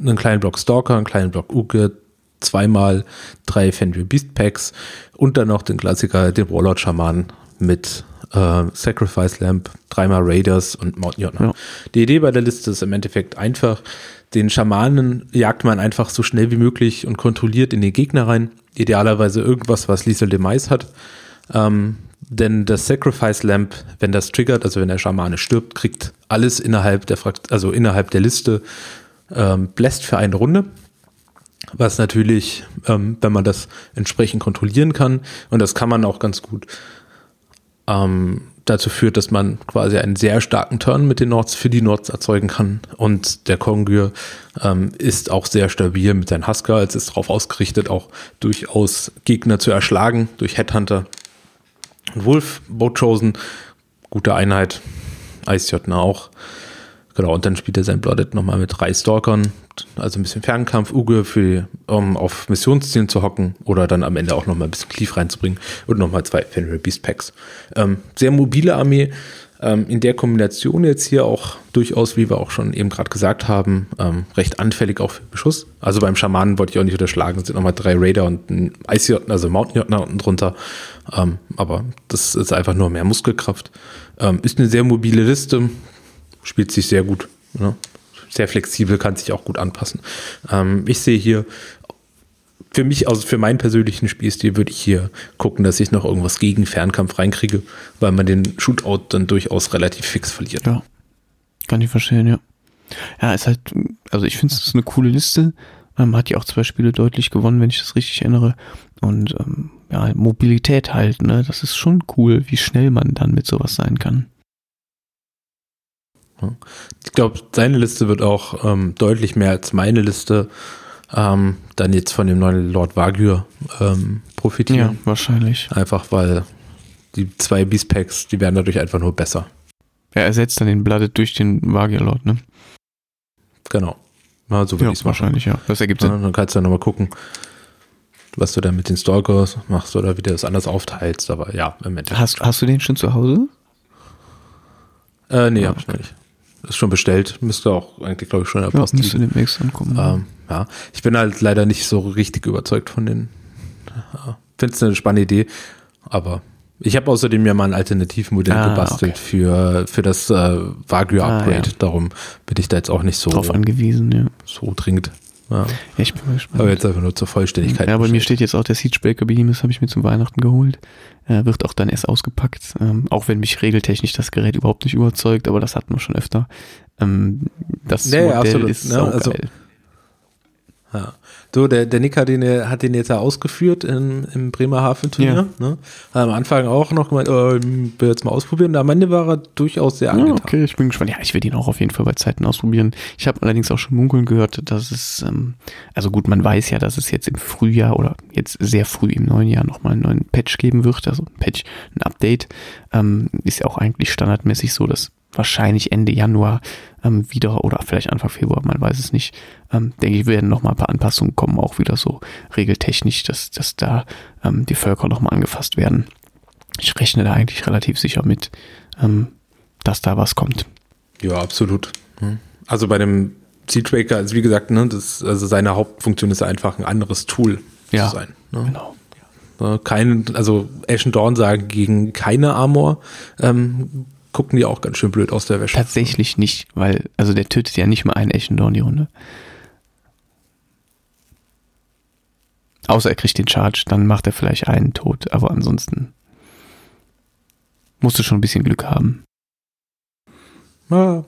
einen kleinen Block Stalker, einen kleinen Block Uge, zweimal drei Fenrir Beast Packs und dann noch den Klassiker, den Warlord Schaman mit äh, Sacrifice Lamp, dreimal Raiders und Mountain Jotner. Ja. Die Idee bei der Liste ist im Endeffekt einfach, den Schamanen jagt man einfach so schnell wie möglich und kontrolliert in den Gegner rein. Idealerweise irgendwas, was Liesel Demise hat. Ähm, denn das Sacrifice Lamp, wenn das triggert, also wenn der Schamane stirbt, kriegt alles innerhalb der Frakt also innerhalb der Liste ähm, bläst für eine Runde. Was natürlich, ähm, wenn man das entsprechend kontrollieren kann, und das kann man auch ganz gut, ähm, dazu führt, dass man quasi einen sehr starken Turn mit den Nords für die Nords erzeugen kann. Und der Kongur ähm, ist auch sehr stabil mit seinen Husker, als ist darauf ausgerichtet, auch durchaus Gegner zu erschlagen durch Headhunter. Und Wolf, Boat Chosen, gute Einheit, Eisjotner auch. Genau, und dann spielt er sein Blooded nochmal mit drei Stalkern, also ein bisschen Fernkampf, Uge für, um auf Missionszielen zu hocken oder dann am Ende auch nochmal ein bisschen Cleave reinzubringen und nochmal zwei Fenrir Beast Packs. Ähm, sehr mobile Armee, Ähm, in der Kombination jetzt hier auch durchaus, wie wir auch schon eben gerade gesagt haben, ähm, recht anfällig auch für Beschuss. Also beim Schamanen wollte ich auch nicht unterschlagen, es sind nochmal drei Raider und ein Ice also Mountain unten drunter. Ähm, aber das ist einfach nur mehr Muskelkraft. Ähm, ist eine sehr mobile Liste, spielt sich sehr gut. Ne? Sehr flexibel, kann sich auch gut anpassen. Ähm, ich sehe hier für mich, also für meinen persönlichen Spielstil, würde ich hier gucken, dass ich noch irgendwas gegen Fernkampf reinkriege, weil man den Shootout dann durchaus relativ fix verliert. Ja. Kann ich verstehen, ja. Ja, ist halt, also ich finde es eine coole Liste. Man hat ja auch zwei Spiele deutlich gewonnen, wenn ich das richtig erinnere. Und ähm, ja, Mobilität halt, ne? Das ist schon cool, wie schnell man dann mit sowas sein kann. Ich glaube, seine Liste wird auch ähm, deutlich mehr als meine Liste ähm, dann jetzt von dem neuen Lord Wagür ähm, profitieren. Ja, wahrscheinlich. Einfach weil die zwei Beast Packs, die werden dadurch einfach nur besser. Er ersetzt dann den Blooded durch den Wagür Lord, ne? Genau. Ja, so würde ja, ich es wahrscheinlich, ja. Das ergibt Sinn. Ja, dann kannst du dann nochmal gucken, was du dann mit den Stalkers machst oder wie du das anders aufteilst. Aber ja, im Endeffekt. Hast, hast du den schon zu Hause? Äh, nee, ah, hab ich okay. nicht. Ist schon bestellt. Müsste auch eigentlich, glaube ich, schon in der Post ja, müsste demnächst ankommen. Ähm, ja, ich bin halt leider nicht so richtig überzeugt von den. Ja, Finde es eine spannende Idee, aber ich habe außerdem ja mal ein Alternativmodell ah, gebastelt okay. für, für das äh, Wagyu-Upgrade. Ah, ja. Darum bin ich da jetzt auch nicht so drauf angewiesen, ja. So dringend. Ja. ich bin mal gespannt. Aber jetzt einfach nur zur Vollständigkeit. Ja, bei mir steht jetzt auch der Siegebreaker Behemoth, habe ich mir zum Weihnachten geholt. Äh, wird auch dann erst ausgepackt. Ähm, auch wenn mich regeltechnisch das Gerät überhaupt nicht überzeugt, aber das hatten wir schon öfter. Ähm, das nee, Modell absolut. ist ne? also, geil. Ja. So, der, der Nick hat den, hat den jetzt ja ausgeführt im, im Bremerhaven-Turnier. Ja. Ne? Hat am Anfang auch noch gemeint, oh, will jetzt mal ausprobieren. am Ende war er durchaus sehr angetan. Ja, okay, ich bin gespannt. Ja, ich werde ihn auch auf jeden Fall bei Zeiten ausprobieren. Ich habe allerdings auch schon munkeln gehört, dass es, ähm, also gut, man weiß ja, dass es jetzt im Frühjahr oder jetzt sehr früh im neuen Jahr nochmal einen neuen Patch geben wird. Also ein Patch, ein Update. Ähm, ist ja auch eigentlich standardmäßig so, dass wahrscheinlich Ende Januar ähm, wieder oder vielleicht Anfang Februar, man weiß es nicht. Ähm, denke ich, werden noch mal ein paar Anpassungen kommen, auch wieder so regeltechnisch, dass, dass da ähm, die Völker noch mal angefasst werden. Ich rechne da eigentlich relativ sicher mit, ähm, dass da was kommt. Ja, absolut. Also bei dem Seatraker, also wie gesagt, ne, das, also seine Hauptfunktion ist einfach ein anderes Tool ja, zu sein. Ne? Genau. Kein, also Ashen Dawn sagen gegen keine Armor ähm, gucken die auch ganz schön blöd aus der Wäsche. Tatsächlich nicht, weil, also der tötet ja nicht mal einen echten die Runde. Außer er kriegt den Charge, dann macht er vielleicht einen tot, aber ansonsten musst du schon ein bisschen Glück haben. Ja.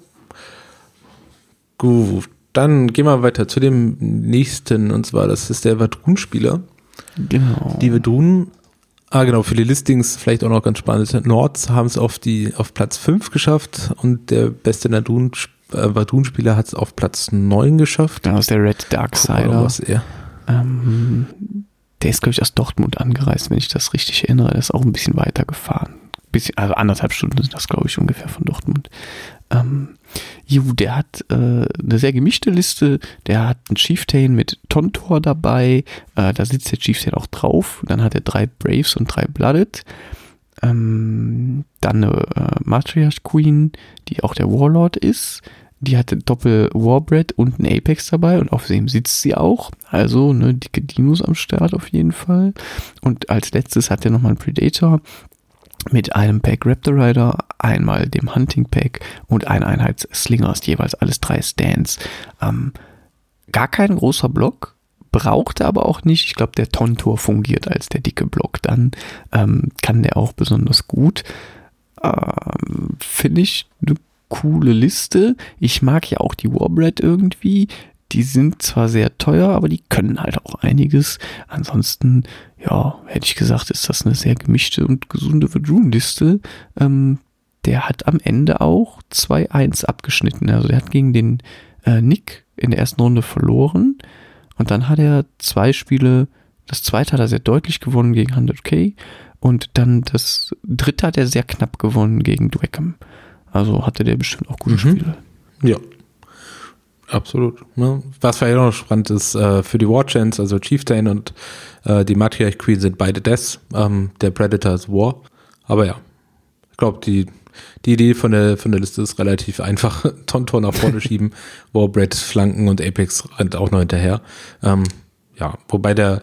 Gut, dann gehen wir weiter zu dem nächsten, und zwar, das ist der Vadrun-Spieler. Genau. Die Vadrun Ah, genau, für die Listings vielleicht auch noch ganz spannend. Nords haben es auf die auf Platz 5 geschafft und der beste Vadun-Spieler äh, hat es auf Platz 9 geschafft. Genau, ist der Red Darksider. Was er. Ähm, der ist, glaube ich, aus Dortmund angereist, wenn ich das richtig erinnere. Der ist auch ein bisschen weiter gefahren. Bisschen, also anderthalb Stunden sind das, glaube ich, ungefähr von Dortmund. Ähm, Ju, der hat äh, eine sehr gemischte Liste. Der hat einen Chieftain mit Tontor dabei. Äh, da sitzt der Chieftain auch drauf. Dann hat er drei Braves und drei Blooded. Ähm, dann eine äh, Matriarch Queen, die auch der Warlord ist. Die hatte Doppel Warbread und ein Apex dabei und auf dem sitzt sie auch. Also, ne, dicke Dinos am Start auf jeden Fall. Und als letztes hat er nochmal einen Predator mit einem Pack Raptor Rider, einmal dem Hunting Pack und einer Einheit Slingers, jeweils alles drei Stands. Ähm, gar kein großer Block, brauchte aber auch nicht. Ich glaube, der Tontor fungiert als der dicke Block. Dann ähm, kann der auch besonders gut. Ähm, Finde ich eine coole Liste. Ich mag ja auch die Warbread irgendwie. Die sind zwar sehr teuer, aber die können halt auch einiges. Ansonsten ja, hätte ich gesagt, ist das eine sehr gemischte und gesunde Verdun-Liste. Ähm, der hat am Ende auch 2-1 abgeschnitten. Also der hat gegen den äh, Nick in der ersten Runde verloren. Und dann hat er zwei Spiele, das zweite hat er sehr deutlich gewonnen gegen 100k. Und dann das dritte hat er sehr knapp gewonnen gegen Dweckham. Also hatte der bestimmt auch gute mhm. Spiele. Ja, Absolut. Ne? Was vielleicht auch noch spannend ist, äh, für die Warchants, also Chieftain und äh, die Matriarch Queen sind beide Deaths. Ähm, der Predator ist War. Aber ja, Ich glaube, die, die Idee von der, von der Liste ist relativ einfach. Tontor nach vorne schieben, Warbread flanken und Apex rennt auch noch hinterher. Ähm, ja, wobei der,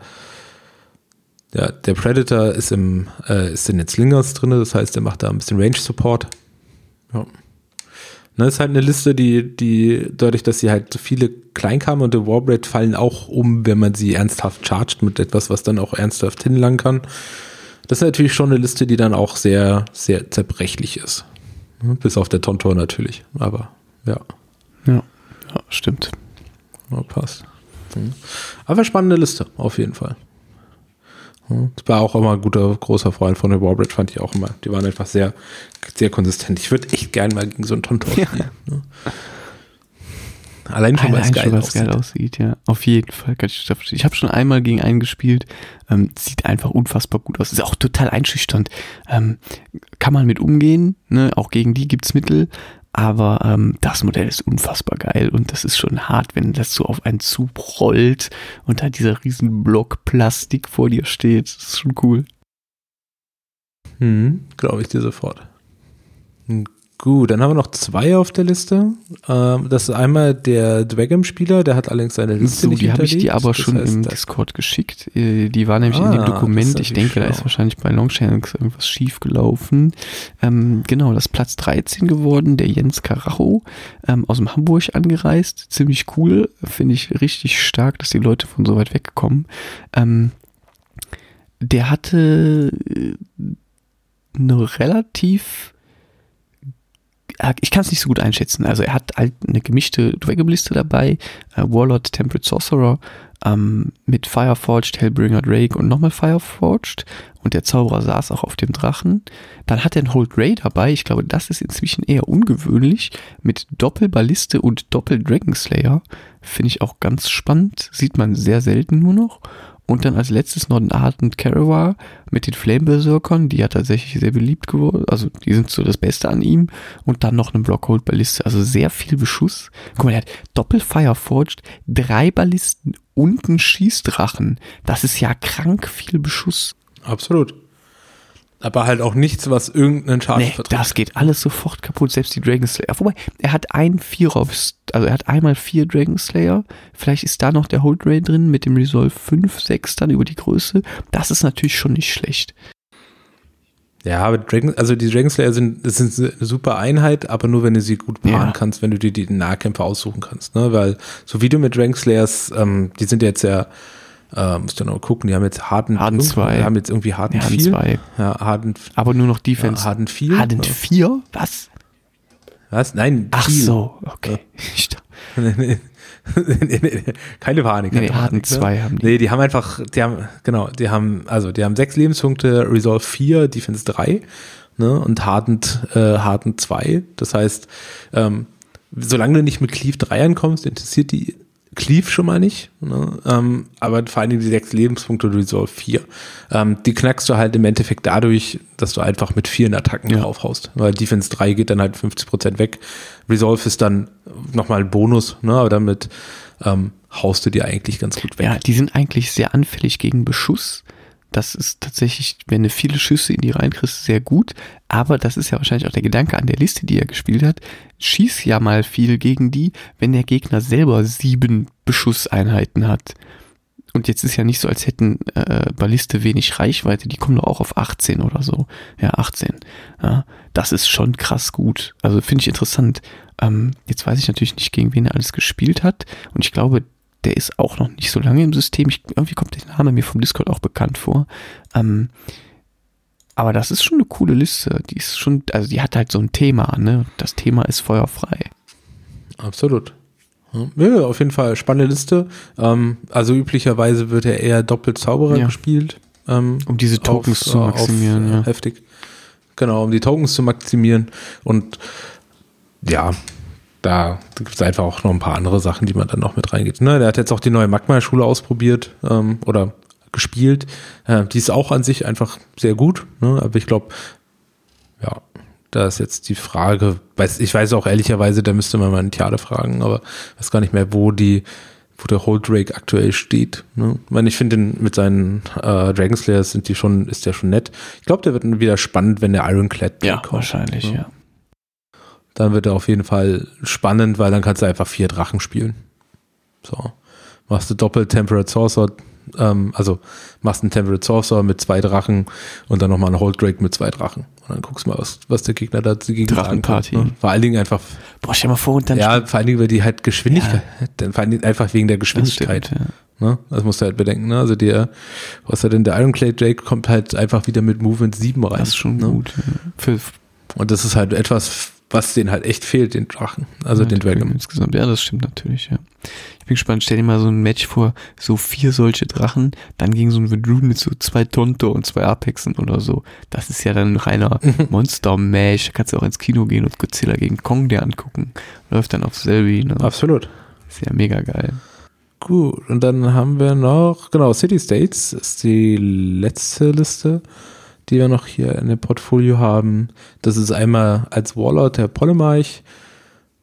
der, der Predator ist im, äh, ist in den Slingers drin, das heißt, er macht da ein bisschen Range Support. Ja. Ne, ist halt eine Liste, die, die, dadurch, dass sie halt so viele Kleinkamer und der Warbread fallen auch um, wenn man sie ernsthaft chargt mit etwas, was dann auch ernsthaft hinlangen kann. Das ist natürlich schon eine Liste, die dann auch sehr, sehr zerbrechlich ist. Ne, bis auf der Tontor natürlich, aber ja. Ja, ja stimmt. Ja, passt. Aber spannende Liste, auf jeden Fall. Das war auch immer ein guter, großer Freund von der Warbridge, fand ich auch immer. Die waren einfach sehr, sehr konsistent. Ich würde echt gerne mal gegen so einen Tontor spielen. Ja. Ne? Allein schon, es geil, aussieht. geil aussieht. Ja, auf jeden Fall. Ich habe schon einmal gegen einen gespielt. Ähm, sieht einfach unfassbar gut aus. Ist auch total einschüchternd. Ähm, kann man mit umgehen. Ne? Auch gegen die gibt's Mittel. Aber ähm, das Modell ist unfassbar geil und das ist schon hart, wenn das so auf einen Zug rollt und da dieser riesen Block Plastik vor dir steht. Das ist schon cool. Hm, Glaube ich dir sofort. Hm, Gut, dann haben wir noch zwei auf der Liste. Ähm, das ist einmal der Dragon-Spieler, der hat allerdings seine Liste so, nicht die habe ich dir aber das schon heißt, im Discord geschickt. Äh, die war nämlich ah, in dem Dokument. Ich denke, schlau. da ist wahrscheinlich bei Longshanks irgendwas schief gelaufen. Ähm, genau, das ist Platz 13 geworden, der Jens Karacho ähm, aus dem Hamburg angereist. Ziemlich cool, finde ich richtig stark, dass die Leute von so weit wegkommen. Ähm, der hatte äh, eine relativ ich kann es nicht so gut einschätzen. Also er hat halt eine gemischte Dragon-Liste dabei, äh, Warlord, Temperate Sorcerer, ähm, mit Fireforged, Hellbringer Drake und nochmal Fireforged und der Zauberer saß auch auf dem Drachen. Dann hat er einen Hold Ray dabei, ich glaube, das ist inzwischen eher ungewöhnlich, mit Doppelballiste und Doppel-Dragonslayer. Finde ich auch ganz spannend, sieht man sehr selten nur noch. Und dann als letztes noch Ardent Caravar mit den Flame Berserkern, die ja tatsächlich sehr beliebt geworden, also die sind so das Beste an ihm. Und dann noch einen Blockhold Balliste, also sehr viel Beschuss. Guck mal, er hat Doppel Fireforged, drei Ballisten und einen Schießdrachen. Das ist ja krank viel Beschuss. Absolut aber halt auch nichts, was irgendeinen Schaden nee, verträgt. Das geht alles sofort kaputt, selbst die Dragon Slayer. Wobei, er hat ein Vierer, also er hat einmal vier Dragon Slayer. Vielleicht ist da noch der Hold Ray drin mit dem Resolve 5, 6 dann über die Größe. Das ist natürlich schon nicht schlecht. Ja, aber Dragon, also die Dragon Slayer sind, das sind eine super Einheit, aber nur wenn du sie gut paaren ja. kannst, wenn du dir die Nahkämpfer aussuchen kannst, ne? Weil so wie du mit Dragon Slayers, ähm, die sind jetzt ja äh, musst du noch gucken, die haben jetzt Harden, Harden 2. Die haben jetzt irgendwie Harden ja, 4. 2. Ja, Harden, Aber nur noch Defense. Ja, Harden 4. Harden 4? Was? Was? Nein, Ach viel. so, okay. Keine Panik. Nee, Harden 2 ne? haben die. Nee, die haben einfach, die haben, genau, die haben, also die haben sechs Lebenspunkte, Resolve 4, Defense 3, ne, und Hardened, äh, Hardened 2. Das heißt, ähm, solange du nicht mit Cleave 3 ankommst, interessiert die Cleave schon mal nicht, ne? ähm, aber vor allem die sechs Lebenspunkte Resolve 4. Ähm, die knackst du halt im Endeffekt dadurch, dass du einfach mit vielen Attacken ja. draufhaust. Weil Defense 3 geht dann halt 50% weg. Resolve ist dann nochmal ein Bonus, ne? aber damit ähm, haust du dir eigentlich ganz gut weg. Ja, die sind eigentlich sehr anfällig gegen Beschuss. Das ist tatsächlich, wenn du viele Schüsse in die reinkriegst, sehr gut. Aber das ist ja wahrscheinlich auch der Gedanke an der Liste, die er gespielt hat. Schieß ja mal viel gegen die, wenn der Gegner selber sieben Beschusseinheiten hat. Und jetzt ist ja nicht so, als hätten äh, Balliste wenig Reichweite, die kommen doch auch auf 18 oder so. Ja, 18. Ja, das ist schon krass gut. Also finde ich interessant. Ähm, jetzt weiß ich natürlich nicht, gegen wen er alles gespielt hat. Und ich glaube, der ist auch noch nicht so lange im System. Ich, irgendwie kommt der Name mir vom Discord auch bekannt vor. Ähm, aber das ist schon eine coole Liste. Die ist schon, also die hat halt so ein Thema, ne? Das Thema ist feuerfrei. Absolut. Ja, auf jeden Fall spannende Liste. Ähm, also üblicherweise wird er eher doppelt Zauberer ja. gespielt. Ähm, um diese Tokens auf, zu maximieren. Auf, ja. Heftig. Genau, um die Tokens zu maximieren. Und ja, da gibt es einfach auch noch ein paar andere Sachen, die man dann noch mit reingeht. Ne, der hat jetzt auch die neue Magma-Schule ausprobiert ähm, oder gespielt. Äh, die ist auch an sich einfach sehr gut. Ne? Aber ich glaube, ja, da ist jetzt die Frage, weiß, ich weiß auch ehrlicherweise, da müsste man mal einen Theater fragen, aber weiß gar nicht mehr, wo die, wo der Whole Drake aktuell steht. Ne? Ich meine, ich finde mit seinen äh, Dragon Slayers sind die schon, ist der schon nett. Ich glaube, der wird wieder spannend, wenn der Ironclad ja, kommt. Wahrscheinlich, ne? ja. Dann wird er auf jeden Fall spannend, weil dann kannst du einfach vier Drachen spielen. So. Machst du doppelt Temperate Sorcerer, ähm, also machst einen Temperate Sorcerer mit zwei Drachen und dann nochmal einen Hold Drake mit zwei Drachen. Und dann guckst du mal, was, was der Gegner da gegen Drachenparty. Ne? Vor allen Dingen einfach. Boah, stell mal vor, und dann. Ja, vor allen Dingen, weil die halt Geschwindigkeit, ja. vor allen Dingen einfach wegen der Geschwindigkeit. Das, stimmt, ja. ne? das musst du halt bedenken, ne? Also der, was er denn, der Ironclad Drake kommt halt einfach wieder mit Movement 7 rein. Das ist schon ne? gut. Ja. Und das ist halt etwas, was denen halt echt fehlt, den Drachen. Also ja, den Dragon. Insgesamt, ja, das stimmt natürlich, ja. Ich bin gespannt, stell dir mal so ein Match vor, so vier solche Drachen, dann gegen so ein Vedrune mit so zwei Tonto und zwei Apexen oder so. Das ist ja dann ein reiner Monster-Mash. Da kannst du auch ins Kino gehen und Godzilla gegen Kong dir angucken. Läuft dann auf selbe. Ne? Absolut. Ist ja mega geil. Gut, und dann haben wir noch, genau, City States ist die letzte Liste die wir noch hier in dem Portfolio haben. Das ist einmal als Warlord der Polemarch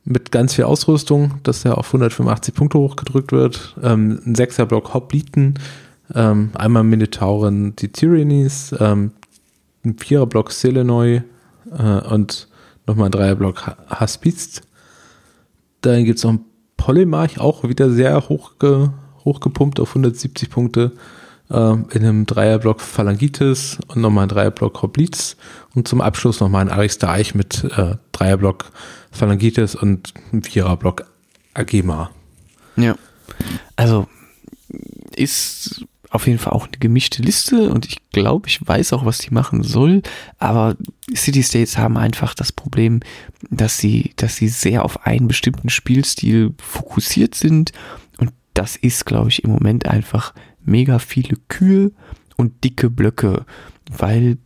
mit ganz viel Ausrüstung, dass er auf 185 Punkte hochgedrückt wird. Ähm, ein Sechser-Block Hopliten, ähm, einmal Minotauren die Tyrannies, ähm, ein Vierer-Block Selenoi äh, und nochmal ein Dreier-Block Haspist. Dann gibt es noch ein Polemarch, auch wieder sehr hochge hochgepumpt auf 170 Punkte äh, in einem Dreierblock Phalangitis und nochmal ein Dreierblock Hoplitz und zum Abschluss nochmal ein Aristarch mit äh, Dreierblock Phalangitis und einem Viererblock Agema. Ja, also ist auf jeden Fall auch eine gemischte Liste und ich glaube, ich weiß auch, was die machen soll, aber City States haben einfach das Problem, dass sie, dass sie sehr auf einen bestimmten Spielstil fokussiert sind und das ist, glaube ich, im Moment einfach mega viele Kühe und dicke Blöcke, weil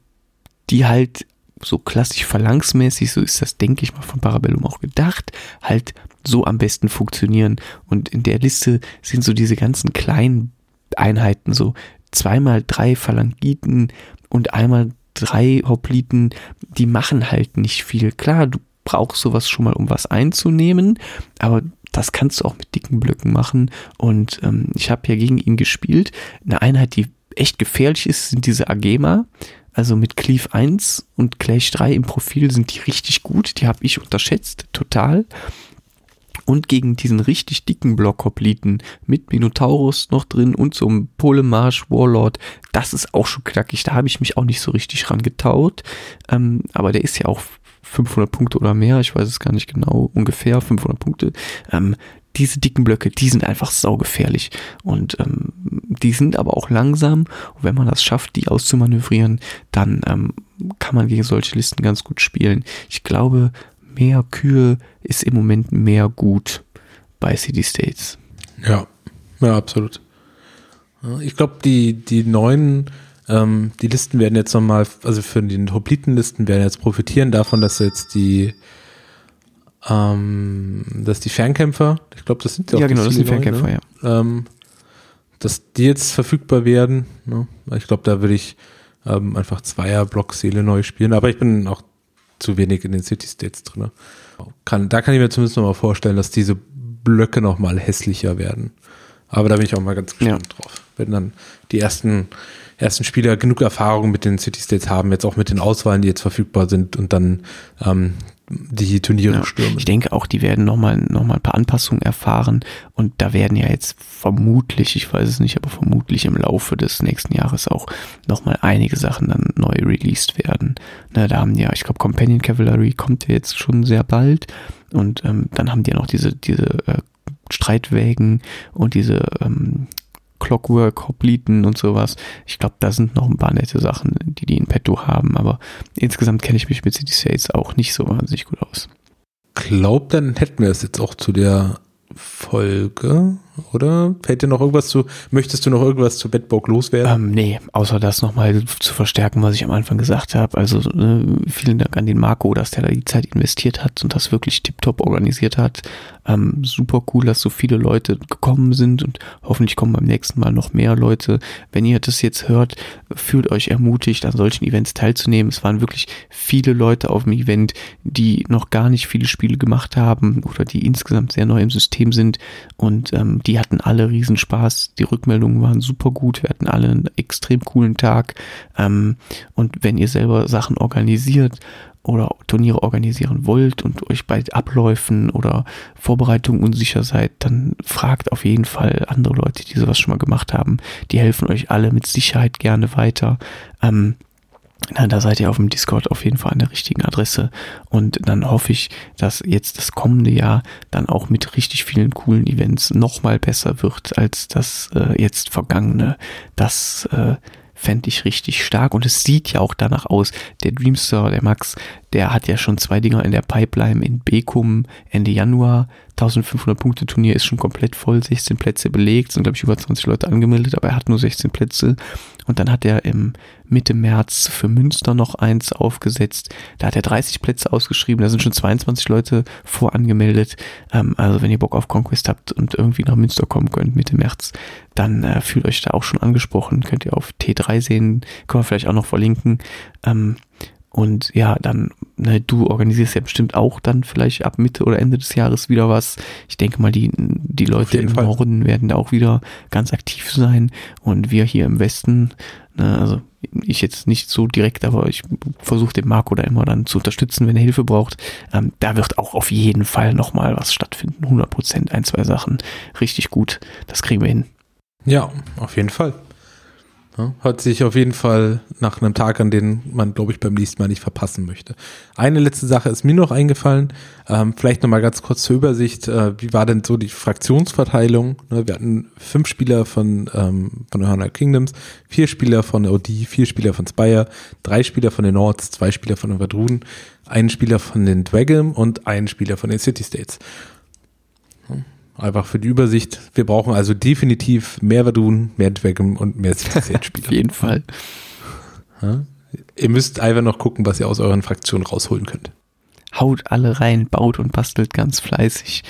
die halt so klassisch verlangsmäßig, so ist das, denke ich mal, von Parabellum auch gedacht, halt so am besten funktionieren. Und in der Liste sind so diese ganzen kleinen Einheiten, so zweimal drei Phalangiten und einmal drei Hopliten, die machen halt nicht viel. Klar, du brauchst sowas schon mal, um was einzunehmen, aber das kannst du auch mit dicken Blöcken machen. Und ähm, ich habe ja gegen ihn gespielt. Eine Einheit, die echt gefährlich ist, sind diese Agema. Also mit Cleave 1 und Clash 3 im Profil sind die richtig gut. Die habe ich unterschätzt, total. Und gegen diesen richtig dicken Blockhopliten mit Minotaurus noch drin und so einem Polemarsch Warlord, das ist auch schon knackig. Da habe ich mich auch nicht so richtig rangetaut. Ähm, aber der ist ja auch 500 Punkte oder mehr, ich weiß es gar nicht genau, ungefähr 500 Punkte. Ähm, diese dicken Blöcke, die sind einfach saugefährlich und ähm, die sind aber auch langsam und wenn man das schafft, die auszumanövrieren, dann ähm, kann man gegen solche Listen ganz gut spielen. Ich glaube, mehr Kühe ist im Moment mehr gut bei City States. Ja, ja, absolut. Ich glaube, die, die neuen ähm, die Listen werden jetzt nochmal, also für den Hoplitenlisten werden jetzt profitieren davon, dass jetzt die ähm, dass die Fernkämpfer, ich glaube, das sind ja auch Ja, genau, das sind die Fernkämpfer, ne? ja. Ähm, dass die jetzt verfügbar werden. Ne? Ich glaube, da würde ich ähm, einfach Zweier-Block Seele neu spielen, aber ich bin auch zu wenig in den City States drin. Kann, da kann ich mir zumindest noch mal vorstellen, dass diese Blöcke noch mal hässlicher werden. Aber da bin ich auch mal ganz gespannt ja. drauf. Wenn dann die ersten ersten Spieler genug Erfahrung mit den City States haben, jetzt auch mit den Auswahlen, die jetzt verfügbar sind und dann ähm, die Turniere ja, stürmen. Ich denke auch, die werden nochmal noch mal ein paar Anpassungen erfahren und da werden ja jetzt vermutlich, ich weiß es nicht, aber vermutlich im Laufe des nächsten Jahres auch nochmal einige Sachen dann neu released werden. Na, da haben ja, ich glaube, Companion Cavalry kommt ja jetzt schon sehr bald und ähm, dann haben die ja noch diese, diese äh, Streitwägen und diese ähm, Clockwork, Hopliten und sowas. Ich glaube, da sind noch ein paar nette Sachen, die die in petto haben, aber insgesamt kenne ich mich mit City Sales auch nicht so wahnsinnig gut aus. Glaub, dann hätten wir es jetzt auch zu der Folge, oder? Fällt dir noch irgendwas zu, möchtest du noch irgendwas zu Bedburg loswerden? Ähm, nee, außer das nochmal zu verstärken, was ich am Anfang gesagt habe. Also äh, vielen Dank an den Marco, dass der da die Zeit investiert hat und das wirklich tiptop organisiert hat. Ähm, super cool, dass so viele Leute gekommen sind und hoffentlich kommen beim nächsten Mal noch mehr Leute. Wenn ihr das jetzt hört, fühlt euch ermutigt, an solchen Events teilzunehmen. Es waren wirklich viele Leute auf dem Event, die noch gar nicht viele Spiele gemacht haben oder die insgesamt sehr neu im System sind und ähm, die hatten alle riesen Spaß. Die Rückmeldungen waren super gut. Wir hatten alle einen extrem coolen Tag. Ähm, und wenn ihr selber Sachen organisiert oder Turniere organisieren wollt und euch bei Abläufen oder Vorbereitungen unsicher seid, dann fragt auf jeden Fall andere Leute, die sowas schon mal gemacht haben. Die helfen euch alle mit Sicherheit gerne weiter. Ähm, na, da seid ihr auf dem Discord auf jeden Fall an der richtigen Adresse. Und dann hoffe ich, dass jetzt das kommende Jahr dann auch mit richtig vielen coolen Events nochmal besser wird als das äh, jetzt vergangene. Das äh, fände ich richtig stark. Und es sieht ja auch danach aus. Der Dreamstar, der Max, der hat ja schon zwei Dinger in der Pipeline in Bekum Ende Januar. 1500 Punkte Turnier ist schon komplett voll, 16 Plätze belegt, sind glaube ich über 20 Leute angemeldet, aber er hat nur 16 Plätze. Und dann hat er im Mitte März für Münster noch eins aufgesetzt. Da hat er 30 Plätze ausgeschrieben, da sind schon 22 Leute vorangemeldet. Ähm, also wenn ihr Bock auf Conquest habt und irgendwie nach Münster kommen könnt Mitte März, dann äh, fühlt euch da auch schon angesprochen. Könnt ihr auf T3 sehen, können wir vielleicht auch noch verlinken. Ähm, und ja, dann, ne, du organisierst ja bestimmt auch dann vielleicht ab Mitte oder Ende des Jahres wieder was. Ich denke mal, die, die Leute im Fall. Norden werden da auch wieder ganz aktiv sein. Und wir hier im Westen, ne, also ich jetzt nicht so direkt, aber ich versuche den Marco da immer dann zu unterstützen, wenn er Hilfe braucht. Ähm, da wird auch auf jeden Fall nochmal was stattfinden. 100 Prozent, ein, zwei Sachen. Richtig gut. Das kriegen wir hin. Ja, auf jeden Fall. Ja, hört sich auf jeden Fall nach einem Tag, an den man, glaube ich, beim nächsten Mal nicht verpassen möchte. Eine letzte Sache ist mir noch eingefallen. Ähm, vielleicht nochmal ganz kurz zur Übersicht. Äh, wie war denn so die Fraktionsverteilung? Ne, wir hatten fünf Spieler von, ähm, von Honor Kingdoms, vier Spieler von OD, vier Spieler von Spire, drei Spieler von den Nords, zwei Spieler von Overdruden, einen Spieler von den Dwagem und einen Spieler von den City States. Einfach für die Übersicht. Wir brauchen also definitiv mehr Verdun, mehr Dwagem und mehr CC-Spieler. Auf jeden Fall. Ja? Ihr müsst einfach noch gucken, was ihr aus euren Fraktionen rausholen könnt. Haut alle rein, baut und bastelt ganz fleißig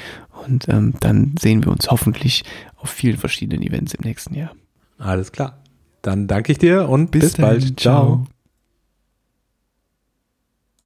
und ähm, dann sehen wir uns hoffentlich auf vielen verschiedenen Events im nächsten Jahr. Alles klar. Dann danke ich dir und bis, bis bald. Ciao. Ciao.